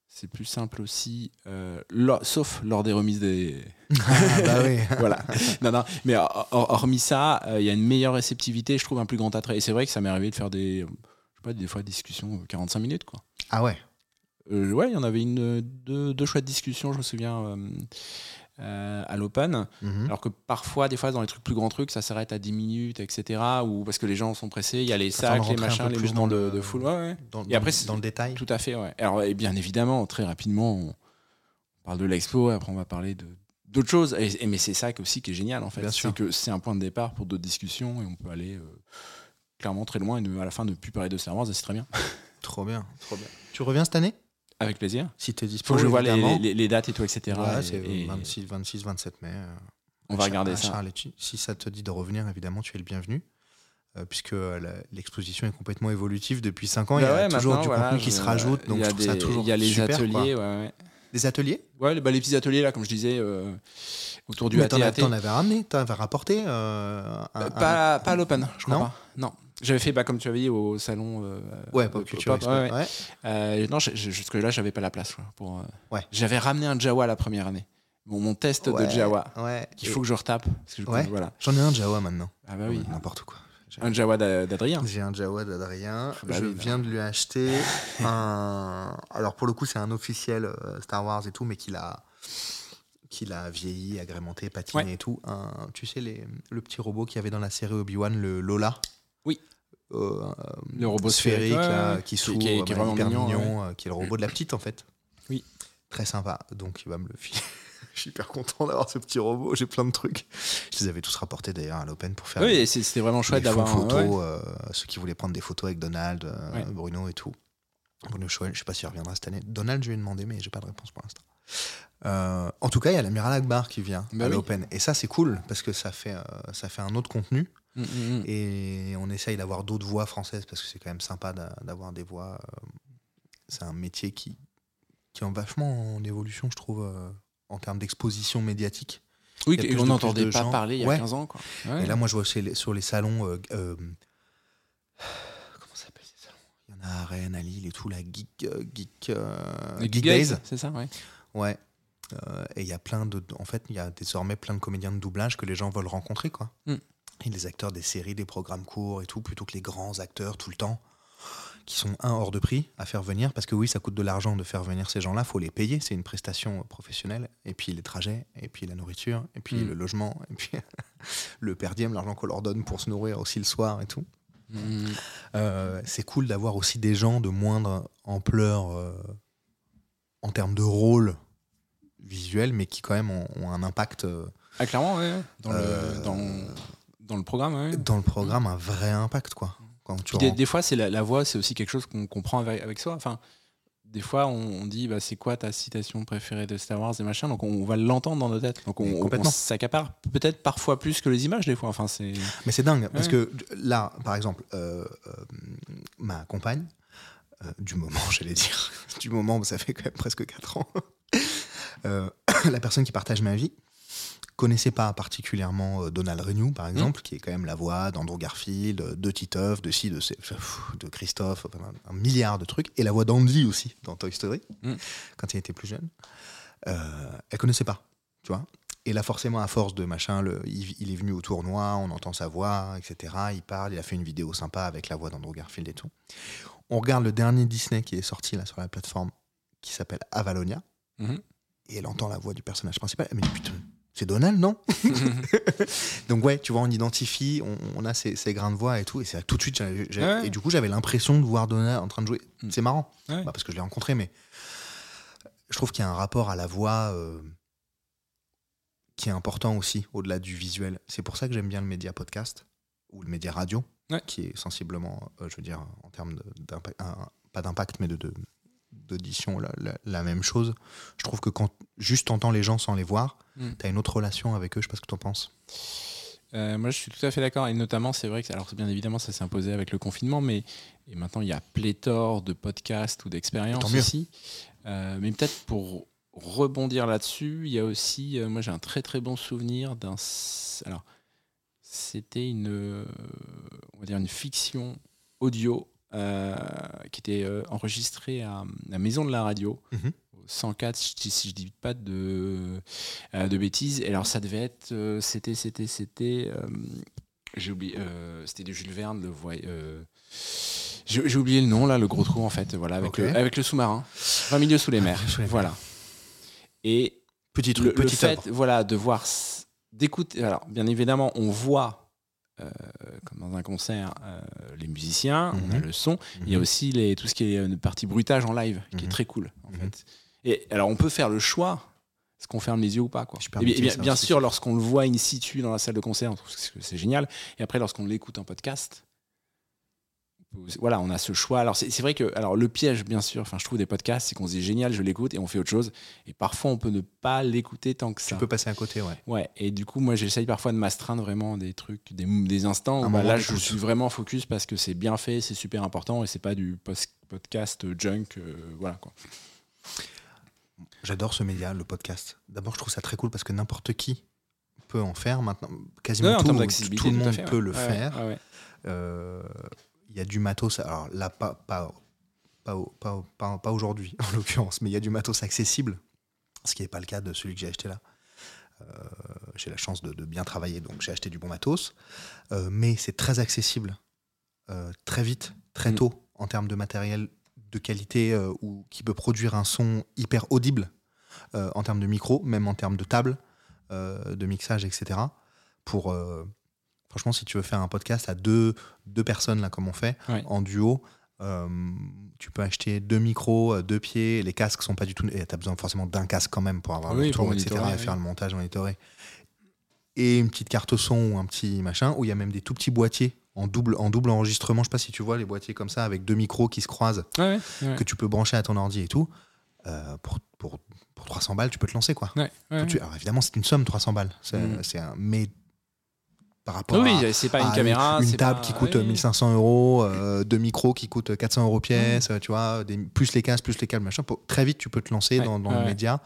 C'est plus simple aussi, euh, sauf lors des remises des, Ah, bah oui. voilà. Non, non. Mais hor- hor- hormis ça, euh, il y a une meilleure réceptivité, je trouve, un plus grand attrait. Et c'est vrai que ça m'est arrivé de faire des, je sais pas, des fois des discussions euh, 45 minutes, quoi. Ah ouais. Euh, ouais, il y en avait une, euh, deux, deux chouettes discussions, je me souviens, euh, à l'open. Mhm. Alors que parfois, des fois, dans les trucs plus grands trucs, ça s'arrête à 10 minutes, etc. Ou parce que les gens sont pressés, il y a les sacs, les machins, les mouvements de, de foule. Ouais, ouais. Dans, Et après, dans- c'est- dans le détail. Tout à fait, ouais. Alors, et bien évidemment, très rapidement, on parle de l'expo, et après on va parler de d'autres choses. Et, et- mais c'est ça aussi qui est génial, en fait. C'est que c'est un point de départ pour d'autres discussions, et on peut aller euh, clairement très loin, et à la fin ne plus parler de Star Wars, et c'est très bien. Trop bien. Trop bien. Tu reviens cette année? Avec plaisir. Si t'es dispo. Faut que je vois les, évidemment. les- les dates et tout, etc. Ouais, c'est et 26, 26, 27 mai. euh, on va regarder ça. Charletti. Si ça te dit de revenir, évidemment, tu es le bienvenu. euh, puisque euh, l'exposition est complètement évolutive depuis 5 ans. il y Bah a ouais, toujours du voilà, contenu qui je- se rajoute. Donc il y je a trouve ça toujours Il y a les super, ateliers, ouais. Des ateliers? Ouais, les, bah, les petits ateliers, là, comme je disais, euh, autour du Mais t'en, avais ramené, t'en avais rapporté. euh, un- un- pas, pas à l'open, je crois Non pas. Non. J'avais fait, bah, comme tu avais dit, au salon. euh, Ouais, Pop Culture Pop, ouais, ouais. Euh, non, jusque-là, j'avais pas la place. quoi, pour, euh. J'avais ramené un Jawa la première année. Bon, mon test de Jawa, qu'il Et faut que je retape. Parce que je- voilà. J'en ai un Jawa maintenant. Ah bah oui. N'importe quoi. Un Jawa d'A- d'Adrien. J'ai un Jawa d'Adrien. Ah bah je oui, bah. viens de lui acheter un. Alors pour le coup, c'est un officiel euh, Star Wars et tout, mais qu'il a, qu'il a vieilli, agrémenté, patiné Ouais. et tout. Un, tu sais, les, le petit robot qu'il y avait dans la série Obi-Wan, le Lola? Oui. Euh, Le robot sphérique là, qui s'ouvre, qui est- qui est bah, vraiment mignon, mignon, euh, qui est le robot de la petite en fait. Oui. Très sympa. Donc il va me le filer. Je suis hyper content d'avoir ce petit robot. J'ai plein de trucs. Je les avais tous rapportés d'ailleurs à l'Open pour faire Oui, des- et c'est- c'était vraiment chouette d'avoir un. photos, ouais. euh, ceux qui voulaient prendre des photos avec Donald, euh, Ouais. Bruno et tout. Bruno Choel, je sais pas s'il reviendra cette année. Donald, je lui ai demandé, mais j'ai pas de réponse pour l'instant. Euh, en tout cas, il y a l'amiral Akbar qui vient Bah à oui. l'Open. Et ça, c'est cool parce que ça fait, ça fait un autre contenu. Mm, mm, mm. Et on essaye d'avoir d'autres voix françaises parce que c'est quand même sympa d'a- d'avoir des voix. euh, c'est un métier qui, qui est en vachement en évolution, je trouve, euh, en termes d'exposition médiatique. Oui, plus on n'entendait pas gens. parler il y a Ouais. 15 ans. Quoi. Ouais. Et là, moi, je vois sur les, sur les salons. euh, euh, comment ça s'appelle ces salons? Il y en a à Rennes, à Lille et tout, la Geek, Geek, euh, Geek Geek Days. c'est ça, ouais. Ouais. Et il y a plein de. En fait, il y a désormais plein de comédiens de doublage que les gens veulent rencontrer, quoi. Mm. Et les acteurs des séries, des programmes courts et tout, plutôt que les grands acteurs tout le temps, qui sont un hors de prix à faire venir, parce que oui, ça coûte de l'argent de faire venir ces gens-là, faut les payer, c'est une prestation professionnelle, et puis les trajets, et puis la nourriture, et puis Mm. le logement, et puis le per diem, l'argent qu'on leur donne pour se nourrir aussi le soir et tout. Mm. Euh, c'est cool d'avoir aussi des gens de moindre ampleur euh, en termes de rôle visuel, mais qui quand même ont, ont un impact euh, Ah, clairement, ouais. ouais. Dans, le, dans, dans le programme, ouais. dans le programme, un vrai impact quoi. Quand tu Puis des, fois, c'est la, la voix, c'est aussi quelque chose qu'on comprend avec, avec soi. Enfin, des fois, on, on dit, bah, c'est quoi ta citation préférée de Star Wars et machin. Donc, on, va l'entendre dans nos têtes. Donc, on, s'accapare peut-être parfois plus que les images, des fois. Enfin, c'est. Mais c'est dingue parce que là, par exemple, euh, euh, ma compagne euh, du moment, j'allais dire, du moment, ça fait quand même presque 4 ans. la personne qui partage ma vie connaissait pas particulièrement euh, Donald Renew, par exemple, qui est quand même la voix d'Andrew Garfield, euh, de Titeuf, de ci, de, de Christophe, enfin, un, milliard de trucs, et la voix d'Andy aussi dans Toy Story, Mm. quand il était plus jeune. Euh, elle connaissait pas, tu vois. Et là, forcément, à force de machin, le, il, il est venu au tournoi, on entend sa voix, etc. Il parle, il a fait une vidéo sympa avec la voix d'Andrew Garfield et tout. On regarde le dernier Disney qui est sorti là sur la plateforme, qui s'appelle Avalonia, Mhm. et elle entend la voix du personnage principal. Elle me dit putain, c'est Donald, non Donc ouais, tu vois, on identifie, on, on a ces, ces grains de voix et tout, et c'est tout de suite, Ouais. et du coup, j'avais l'impression de voir Donald en train de jouer. Mm. C'est marrant, Ouais. Bah, parce que je l'ai rencontré, mais je trouve qu'il y a un rapport à la voix euh, qui est important aussi, au-delà du visuel. C'est pour ça que j'aime bien le média podcast ou le média radio, Ouais. qui est sensiblement, euh, je veux dire, en termes de- d'impact, pas d'impact, mais de, de- d'audition, la, la- la même chose. Je trouve que quand juste t'entends les gens sans les voir, Mm. t'as une autre relation avec eux. Je sais pas ce que t'en penses. Euh, moi, je suis tout à fait d'accord. Et notamment, c'est vrai que, alors bien évidemment, ça s'est imposé avec le confinement, mais et maintenant, il y a pléthore de podcasts ou d'expériences aussi. Euh, mais peut-être pour rebondir là-dessus, il y a aussi, euh, moi, j'ai un très très bon souvenir d'un. Alors, c'était une, on va dire une fiction audio qui était euh, enregistrée à la Maison de la Radio. Au 104 si je, si je dis pas de, euh, de bêtises et alors ça devait être euh, c'était c'était c'était euh, j'ai oublié euh, c'était de Jules Verne le voy- euh, j'ai oublié le nom là le gros trou en fait voilà avec le, avec le sous-marin 20 milieux sous les mers Sous les mers. voilà et Petit le, truc, le fait œuvre. voilà de voir d'écouter alors bien évidemment on voit euh, comme dans un concert euh, les musiciens on a Mhm. le son il y a Mhm. aussi les, tout ce qui est une partie bruitage en live qui est Mhm. très cool en fait et alors on peut faire le choix est-ce qu'on ferme les yeux ou pas quoi Et bien, utile, bien- ça bien aussi. sûr lorsqu'on le voit in situ dans la salle de concert on trouve que c'est génial et après lorsqu'on l'écoute en podcast voilà on a ce choix alors c'est vrai que alors le piège bien sûr enfin je trouve des podcasts c'est qu'on se dit génial je l'écoute et on fait autre chose et parfois on peut ne pas l'écouter tant que Tu ça peux passer à côté, ouais. Ouais, et du coup, moi, j'essaye parfois de m'astreindre vraiment des trucs, des, des instants où bah, là, je suis vraiment focus parce que c'est bien fait, c'est super important et c'est pas du podcast junk. euh, voilà quoi. J'adore ce média, le podcast. D'abord, je trouve ça très cool parce que n'importe qui peut en faire maintenant. Quasiment tout, tout d'accessibilité, le tout monde ouais. peut le Ouais, faire. ouais, ouais. Euh, y a du matos. Alors là, pas, pas, pas, pas, pas, aujourd'hui, en l'occurrence, mais il y a du matos accessible, ce qui n'est pas le cas de celui que j'ai acheté là. Euh, j'ai la chance de, de bien travailler, donc j'ai acheté du bon matos. Euh, mais c'est très accessible, euh, très vite, très Mm. tôt, en termes de matériel de qualité ou qui peut produire un son hyper audible en termes de micro, même en termes de table, de mixage, etc. Pour, franchement, si tu veux faire un podcast à deux, deux personnes, là, comme on fait, Ouais. en duo, euh, tu peux acheter deux micros, euh, deux pieds, les casques sont pas du tout. Tu as besoin forcément d'un casque quand même pour avoir Oui, le pour tour, etc. et faire le montage monitoré. Et une petite carte son ou un petit machin, où il y a même des tout petits boîtiers en double, en double enregistrement. Je sais pas si tu vois les boîtiers comme ça, avec deux micros qui se croisent, Ouais, ouais, ouais. que tu peux brancher à ton ordi et tout. Euh, pour, pour, pour 300 balles, tu peux te lancer, quoi. Ouais. Alors évidemment, c'est une somme, 300 balles. C'est Mm. c'est un, mais par rapport Oui, à, c'est pas une à caméra. une table pas- qui coûte oui. 1500 euros, euh, deux micros qui coûtent 400 euros pièce, euh, tu vois, des- plus les casques, plus les câbles, machin. Pour- très vite, tu peux te lancer Ouais, dans, dans ouais, le média.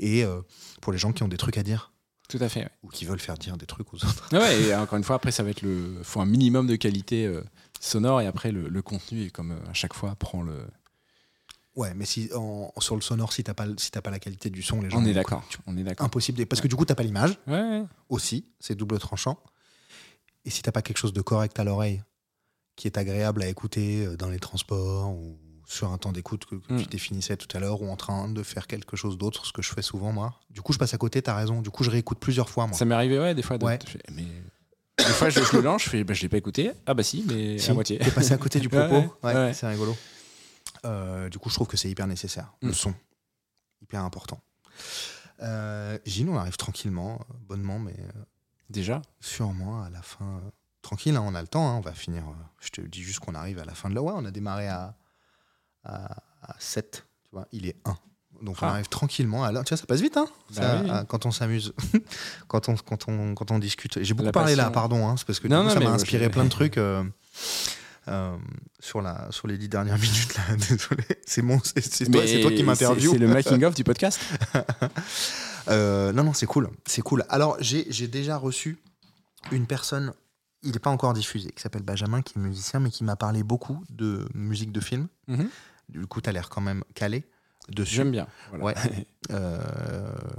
Et euh, pour les gens qui ont des trucs à dire Tout à fait. ouais. ou qui veulent faire dire des trucs aux autres. Ouais, et encore une fois, après, ça va être le. faut un minimum de qualité euh, sonore et après, le, le contenu, est comme euh, à chaque fois, prend le. Ouais, mais si en- sur le sonore, si t'as pas, si t'as pas la qualité du son, les gens. On est d'accord. On est d'accord. Impossible. Parce que du coup, t'as pas l'image ouais. aussi. C'est double tranchant. Et si t'as pas quelque chose de correct à l'oreille, qui est agréable à écouter euh, dans les transports ou sur un temps d'écoute que, que Mm. tu définissais tout à l'heure ou en train de faire quelque chose d'autre, ce que je fais souvent moi. Du coup, je passe à côté, t'as raison. Du coup, je réécoute plusieurs fois moi. Ça m'est arrivé, ouais, des fois. de- Ouais. mais. Des fois, je, je le lance, je fais, bah, je l'ai pas écouté. Ah, bah si, mais Si, à moitié. T'es passé à côté du propos. ouais, Ouais, ouais. c'est rigolo. Euh, du coup, je trouve que c'est hyper nécessaire. Le Mm. son, hyper important. Euh, Gilles, on arrive tranquillement, bonnement, mais euh, Déjà sûrement à la fin. tranquille, hein, on a le temps, hein, on va finir. euh, je te dis juste qu'on arrive à la fin de la. Ouais, on a démarré à, à, 7, tu vois, il est 1. Donc on Ah. arrive tranquillement à l'heure. Tu vois, ça passe vite, hein, Bah ça, oui. quand on s'amuse, quand, on, quand, on, quand on discute. J'ai beaucoup La parlé là, pardon, hein, c'est parce que Non, coup, non, ça m'a inspiré plein de trucs. euh, euh, sur, la, sur les dix dernières minutes, là, désolé. C'est toi, qui m'interview. C'est le making-of du podcast Euh, non, non, c'est cool. C'est cool. Alors, j'ai déjà reçu une personne, il n'est pas encore diffusé, qui s'appelle Benjamin, qui est musicien, mais qui m'a parlé beaucoup de musique de film. Mhm. Du coup, tu as l'air quand même calé dessus. J'aime bien. voilà. Ouais. Euh,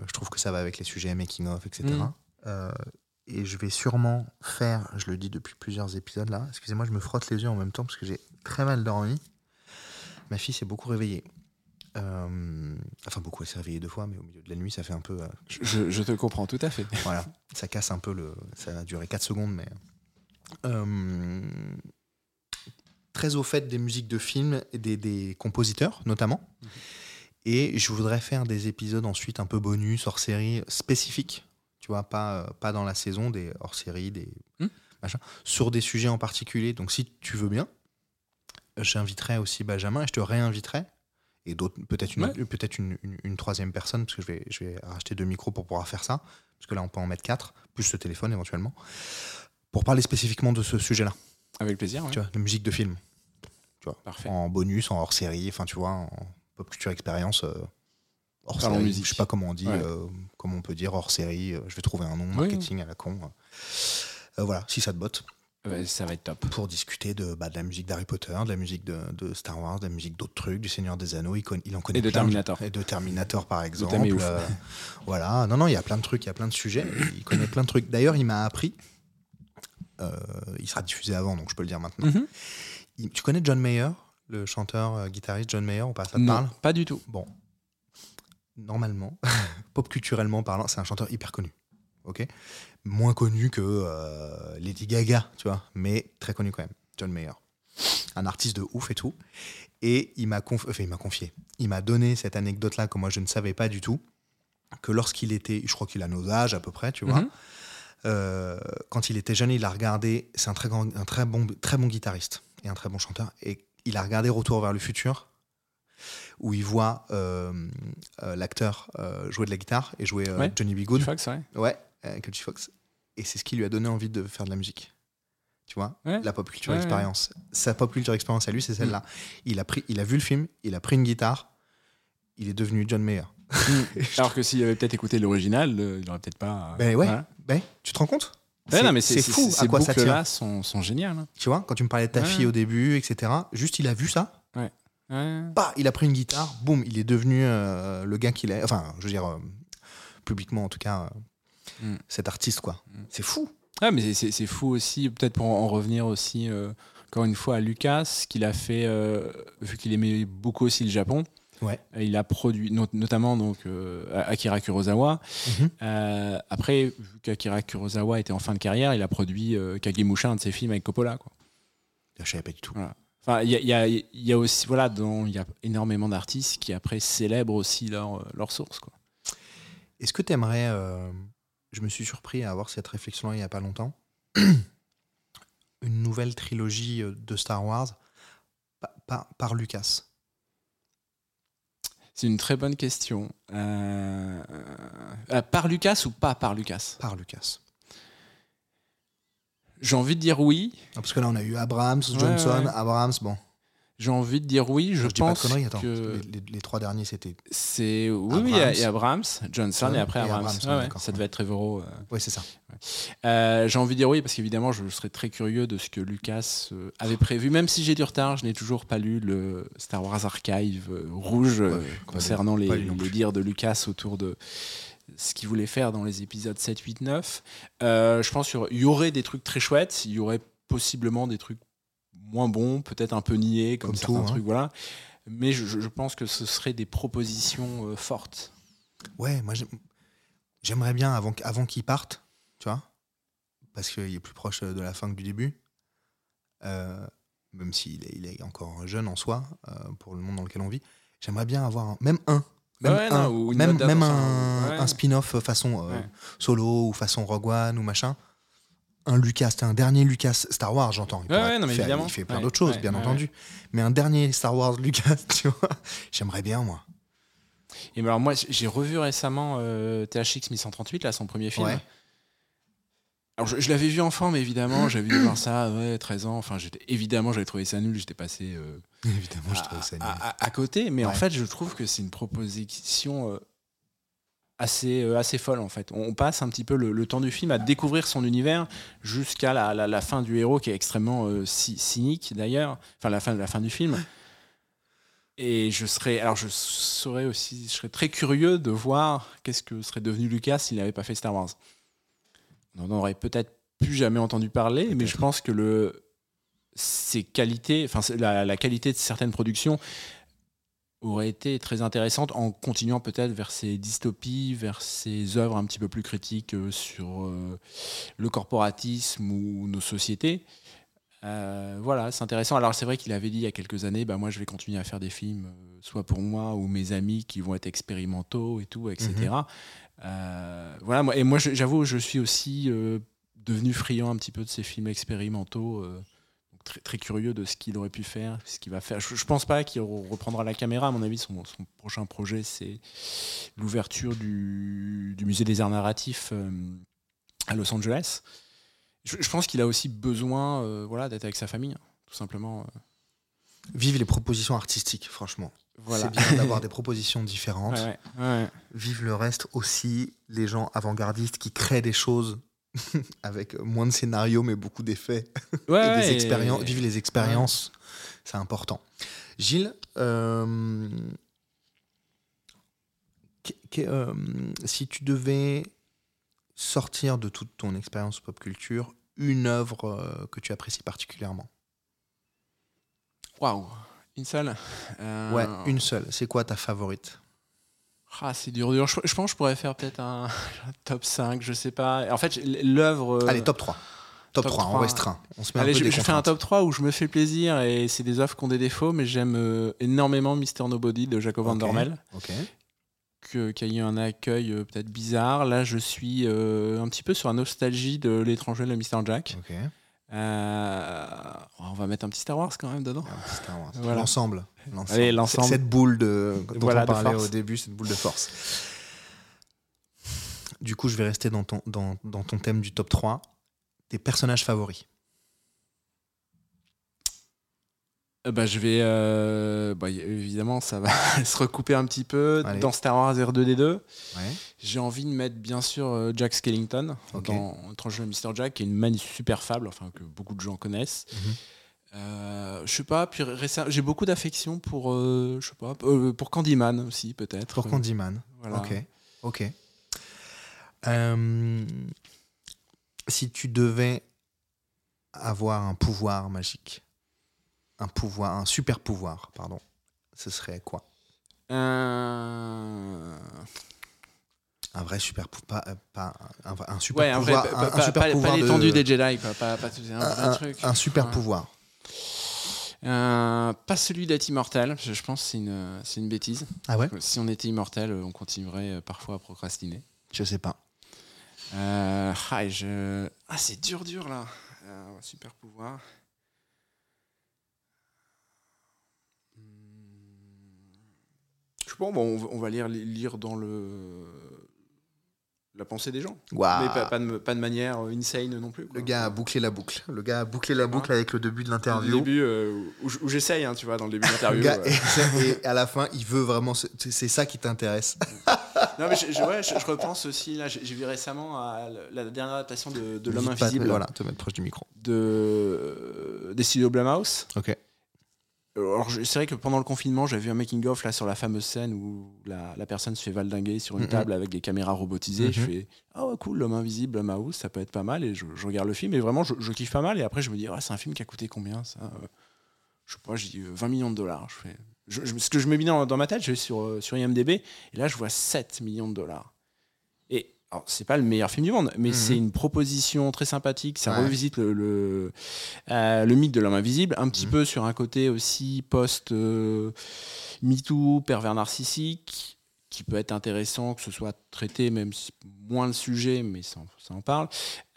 je trouve que ça va avec les sujets making-of, etc. Mm. Euh, et je vais sûrement faire, je le dis depuis plusieurs épisodes là, excusez-moi, je me frotte les yeux en même temps parce que j'ai très mal dormi. Ma fille s'est beaucoup réveillée. Euh, enfin, beaucoup, s'est réveillée deux fois, mais au milieu de la nuit, ça fait un peu. euh, Je, te comprends tout à fait. voilà, ça casse un peu le. Ça a duré 4 secondes, mais. Euh, très au fait des musiques de films et des, des compositeurs, notamment. Et je voudrais faire des épisodes ensuite un peu bonus, hors série, spécifiques. Tu vois, pas, pas dans la saison, des hors série, des. Hmm. machins, sur des sujets en particulier. Donc, si tu veux bien, j'inviterai aussi Benjamin et je te réinviterai. Et d'autres, peut-être une, Ouais. peut-être une, une- une troisième personne, parce que je vais, je vais racheter deux micros pour pouvoir faire ça, parce que là, on peut en mettre quatre, plus ce téléphone éventuellement, pour parler spécifiquement de ce sujet-là, Avec plaisir. ouais. tu vois, de musique de film, Parfait. en bonus, en hors série, enfin, tu vois, en pop culture expérience. euh, hors Parlons série, musique. je sais pas comment on dit, Ouais. euh, comment on peut dire hors série. euh, je vais trouver un nom Oui. marketing à la con. Euh, voilà, si ça te botte, Ouais, ça va être top. pour discuter de, bah, de la musique d'Harry Potter, de la musique de, de Star Wars, de la musique d'autres trucs, du Seigneur des Anneaux. Il, con- il en connaît Et de plein Terminator. Et de Terminator, par exemple. Euh, voilà. Non, non, il y a plein de trucs, il y a plein de sujets. Il connaît plein de trucs. D'ailleurs, il m'a appris. euh, il sera diffusé avant, donc je peux le dire maintenant. Mhm. Il- tu connais John Mayer, le chanteur euh, guitariste John Mayer ou pas? Ça te Non, parle? pas du tout. Bon, normalement, pop culturellement parlant, c'est un chanteur hyper connu. Ok, moins connu que euh, Lady Gaga, tu vois, mais très connu quand même. John Mayer, un artiste de ouf et tout. Et il m'a conf- enfin, confié, il m'a donné cette anecdote-là que moi je ne savais pas du tout, que lorsqu'il était, je crois qu'il a nos âges à peu près, tu vois. Mhm. Euh, quand il était jeune, il a regardé. C'est un très grand, un très bon, très bon guitariste et un très bon chanteur. Et il a regardé Retour vers le futur, où il voit euh, l'acteur jouer de la guitare et jouer Ouais. Johnny B. Good. Fox, ouais. Ouais, G. Fox. Et c'est ce qui lui a donné envie de faire de la musique. Tu vois, Ouais. la pop culture Ouais, expérience. Sa pop culture expérience à lui, c'est celle-là. Il a pris, il a vu le film, il a pris une guitare, il est devenu John Mayer. Alors que s'il avait peut-être écouté l'original, euh, il aurait peut-être pas. euh, Ben ouais. voilà. Ben, tu te rends compte? Mais c'est fou à quoi ça tient. boucles-là sont, sont géniales. hein. Tu vois, quand tu me parlais de ta fille au début, etc. Juste, il a vu ça, Ouais. bah, il a pris une guitare, boum, il est devenu euh, le gars qu'il est. Enfin, je veux dire, euh, publiquement en tout cas, euh, Mm. cet artiste, quoi. Mm. C'est fou. Ah, mais c'est- fou aussi, peut-être pour en revenir aussi, euh, encore une fois, à Lucas, qu'il a fait, euh, vu qu'il aimait beaucoup aussi le Japon. Ouais. euh, Il a produit not- notamment donc euh, Akira Kurosawa. Mhm. Euh, après, vu qu'Akira Kurosawa était en fin de carrière, il a produit Kagemusha, un de ses films avec Coppola. Quoi. Je savais pas du tout. Enfin, il y y a- il y a aussi, voilà, il y a énormément d'artistes qui après célèbrent aussi leur, leur source. Est-ce que tu aimerais. Je me suis surpris à avoir cette réflexion-là il y a pas longtemps. Une nouvelle trilogie euh, de Star Wars pa- pa- par Lucas. C'est une très bonne question. Euh, euh, par Lucas ou pas par Lucas? Par Lucas. J'ai envie de dire oui. Ah, Parce que là, on a eu Abrams, Ouais, Johnson, ouais. Abrams. Bon, J'ai envie de dire oui. Je, je, dis pas de pense. Attends, que les, les- les trois derniers, c'était. c'est oui, oui, il y a- Abrams, Johnson et après Et Abrams. Abrams, ouais, ça devait être Trevorrow. euh. Ouais, c'est ça. Euh, J'ai envie de dire oui parce qu'évidemment, je serais très curieux de ce que Lucas euh, avait prévu. Même si j'ai du retard, je n'ai toujours pas lu le Star Wars Archive rouge Ouais, concernant les, les dires de Lucas autour de ce qu'il voulait faire dans les épisodes 7, 8, 9. Euh, je pense qu'il y aurait des trucs très chouettes. Il y aurait possiblement des trucs moins bons, peut-être un peu niais, comme, Comme certains tout, hein. trucs. Voilà. Mais je, pense que ce seraient des propositions euh, fortes. Ouais, moi j'aime- j'aimerais bien avant, avant qu'il parte, tu vois, parce qu'il est plus proche de la fin que du début, euh, même s'il est, il est encore jeune en soi, euh, pour le monde dans lequel on vit, j'aimerais bien avoir un- même un. Même, Ouais, un, non, ou une même, note même d'avance, un, ouais. un spin-off façon euh, Ouais. solo ou façon Rogue One ou machin. Un Lucas, un dernier Lucas Star Wars, j'entends. Il, Ouais, non, mais faire- il fait plein Ouais, d'autres choses, bien entendu. Mais un dernier Star Wars Lucas, tu vois, j'aimerais bien, moi. Et alors moi, j'ai revu récemment euh, THX 1138, là, son premier film. Alors je, je l'avais vu enfant, mais évidemment, j'avais dû voir ça, ouais, 13 ans. Enfin, évidemment, j'avais trouvé ça nul. J'étais passé euh, Évidemment, je à, trouve ça nul. à- à- à côté. Mais en fait, je trouve que c'est une proposition euh, assez, euh, assez folle. En fait, on, passe un petit peu le, le temps du film à découvrir son univers jusqu'à la, la- la fin du héros, qui est extrêmement euh, cy- cynique d'ailleurs. Enfin, la fin, la fin du film. Et je serais, alors je serais aussi, je serais très curieux de voir qu'est-ce que serait devenu Lucas s'il n'avait pas fait Star Wars. On n'en aurait peut-être plus jamais entendu parler, mais je pense que le, ses qualités, enfin la qualité de certaines productions aurait été très intéressante en continuant peut-être vers ces dystopies, vers ces œuvres un petit peu plus critiques euh, sur euh, le corporatisme ou nos sociétés. Euh, voilà, c'est intéressant. Alors c'est vrai qu'il avait dit il y a quelques années, bah moi je vais continuer à faire des films, soit pour moi ou mes amis qui vont être expérimentaux et tout, etc. Euh, voilà, moi, et moi j'avoue, je suis aussi euh, devenu friand un petit peu de ces films expérimentaux, très, très curieux de ce qu'il aurait pu faire, ce qu'il va faire. Je, je pense pas qu'il re- reprendra la caméra. À mon avis, son, son prochain projet, c'est l'ouverture du, du musée des arts narratifs euh, à Los Angeles. Je, je pense qu'il a aussi besoin euh, voilà, d'être avec sa famille, hein, tout simplement. euh. Vive les propositions artistiques, franchement. Voilà. C'est bien d'avoir des propositions différentes. Ouais, ouais, ouais. Vive le reste aussi, les gens avant-gardistes qui créent des choses avec moins de scénarios mais beaucoup d'effets Ouais, et des ouais, expériences. et- Vive les expériences, c'est important. Gilles, euh, euh, si tu devais sortir de toute ton expérience pop culture une œuvre euh, que tu apprécies particulièrement? Waouh, une seule? Euh, Ouais, une seule. C'est quoi ta favorite? Ah, c'est dur, dur. Je, je pense que je pourrais faire peut-être un, un top 5, je sais pas. En fait, l'œuvre. euh, Allez, top 3. Top, top 3, on 3. restreint. On se met Allez, un peu je, des je fais un top 3 où je me fais plaisir et c'est des offres qui ont des défauts, mais j'aime euh, énormément Mister Nobody de Jacob Van. Dormel, que- qui a eu un accueil euh, peut-être bizarre. Là, je suis euh, un petit peu sur la nostalgie de l'étranger, le Mr. Jack. Ok. Euh, on va mettre un petit Star Wars quand même dedans. Un petit Star Wars. Voilà. L'ensemble. Allez, l'ensemble. Cette boule de, dont Voilà, on parlait force. au début, cette boule de force. Du coup, je vais rester dans ton, dans, dans ton thème du top 3. Tes personnages favoris. Euh, bah, je vais. euh, bah, évidemment, ça va se recouper un petit peu. Allez. Dans Star Wars R2D2, Ouais. j'ai envie de mettre bien sûr euh, Jack Skellington dans Étranger de Mr. Jack, qui est une manie super fable, enfin que beaucoup de gens connaissent. Mhm. Euh, je sais pas, puis récemment, j'ai beaucoup d'affection pour, euh, je sais pas, euh, pour Candyman aussi peut-être. Pour Candyman. Voilà. Ok. Ok. Euh, si tu devais avoir un pouvoir magique, un pouvoir, un super pouvoir, pardon, ce serait quoi? Euh, Un vrai super pouvoir, pas, euh, pas un, un super Ouais, un vrai, pouvoir, pas, un- un super pas- pouvoir pas de- l'étendue des Jedi, pas, un, un, un- truc. un super Ouais. pouvoir. Euh, pas celui d'être immortel, je, je pense que c'est une, c'est une bêtise. Ah ouais? Si on était immortel, on continuerait euh, parfois à procrastiner. Je sais pas. Euh, ah, je... ah, c'est dur, dur là. Euh, super pouvoir. Je pas, bon, on, va- lire, lire dans le la pensée des gens. Mais pas, pas de, pas de manière euh, insane non plus. quoi. Le gars a bouclé la boucle. Le gars a bouclé la boucle Hein avec le début de l'interview. début, euh, où, j'essaye, hein, tu vois, dans le début de l'interview. euh. et, à la fin, il veut vraiment. se- C'est ça qui t'intéresse. Non, mais je, je- ouais, je, je repense aussi, là, j'ai vu récemment à la dernière adaptation de, de L'homme pas, invisible Voilà, te mettre proche du micro. de, des studios Blumhouse. Ok. Alors, je- c'est vrai que pendant le confinement, j'avais vu un making-of là sur la fameuse scène où la, la personne se fait valdinguer sur une table avec des caméras robotisées. Je Mhm. fais ouais, cool, l'homme invisible, Blumhouse, ça peut être pas mal. Et je, je regarde le film et vraiment, je, je kiffe pas mal. Et après, je me dis Ah, c'est un film qui a coûté combien ça? Euh, Je sais pas, je dis euh, 20 millions de dollars. Je fais, je, ce que je me mis dans, dans ma tête, je vais sur, euh, sur IMDb et là, je vois 7 millions de dollars. Alors, c'est pas le meilleur film du monde, mais Mhm. c'est une proposition très sympathique. Ça Ouais. revisite le, le, euh, le mythe de l'homme invisible, un petit Mhm. peu sur un côté aussi post euh, pervers narcissique, qui peut être intéressant que ce soit traité, même si moins le sujet, mais ça, en- ça en parle.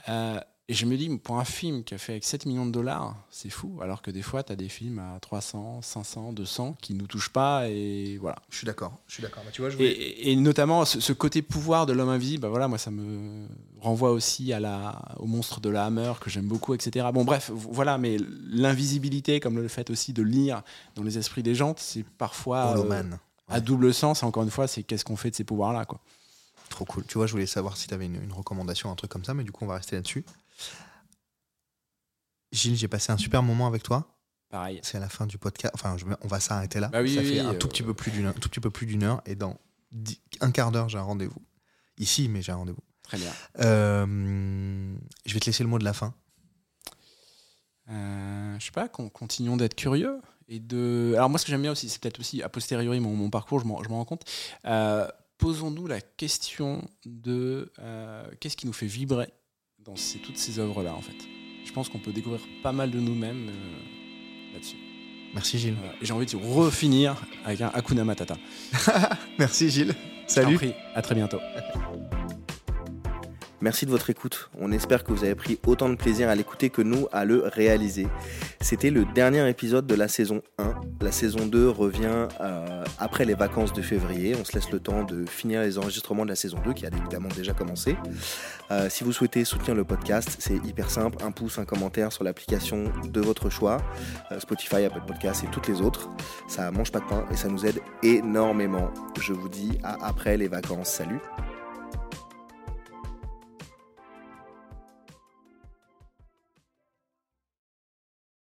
Euh, et je me dis, pour un film qui a fait avec 7 millions de dollars, c'est fou, alors que des fois, tu as des films à 300, 500, 200 qui nous touchent pas, et voilà. Je suis d'accord. Je suis d'accord. Bah, tu vois, je Et, voulais- et- et notamment ce, ce côté pouvoir de l'homme invisible, bah voilà, moi ça me renvoie aussi à la, au monstre de la Hammer que j'aime beaucoup, etc. Bon bref, voilà, mais l'invisibilité, comme le fait aussi de lire dans les esprits des gens, c'est parfois euh, à double sens. Et encore une fois, c'est qu'est-ce qu'on fait de ces pouvoirs-là, quoi. Trop cool. Tu vois, je voulais savoir si tu avais une, une recommandation, un truc comme ça, mais du coup, on va rester là-dessus. Gilles, j'ai passé un super moment avec toi. Pareil. C'est à la fin du podcast. Enfin, je- on va s'arrêter là. Bah oui, ça oui, fait oui, un euh, tout petit peu plus d'une heure, tout petit peu plus d'une heure, et dans dix- un quart d'heure, j'ai un rendez-vous. Ici, mais j'ai un rendez-vous. Très bien. Euh, je vais te laisser le mot de la fin. Euh, je sais pas, qu'on continuons d'être curieux et de. Alors moi, ce que j'aime bien aussi, c'est peut-être aussi a posteriori mon, mon parcours, je m'en je m'en rends compte. Euh, Posons-nous la question de euh, qu'est-ce qui nous fait vibrer dans ces- toutes ces œuvres-là, en fait? Je pense qu'on peut découvrir pas mal de nous-mêmes euh, là-dessus. Merci Gilles. Et j'ai envie de refinir avec un Hakuna Matata. Merci Gilles. Je Salut. prie, à très bientôt. Merci de votre écoute. On espère que vous avez pris autant de plaisir à l'écouter que nous à le réaliser. C'était le dernier épisode de la saison 1. La saison 2 revient euh, après les vacances de février. On se laisse le temps de finir les enregistrements de la saison 2 qui a évidemment déjà commencé. Euh, si vous souhaitez soutenir le podcast, c'est hyper simple. Un pouce, un commentaire sur l'application de votre choix. Euh, Spotify, Apple Podcast et toutes les autres. Ça mange pas de pain et ça nous aide énormément. Je vous dis à après les vacances. Salut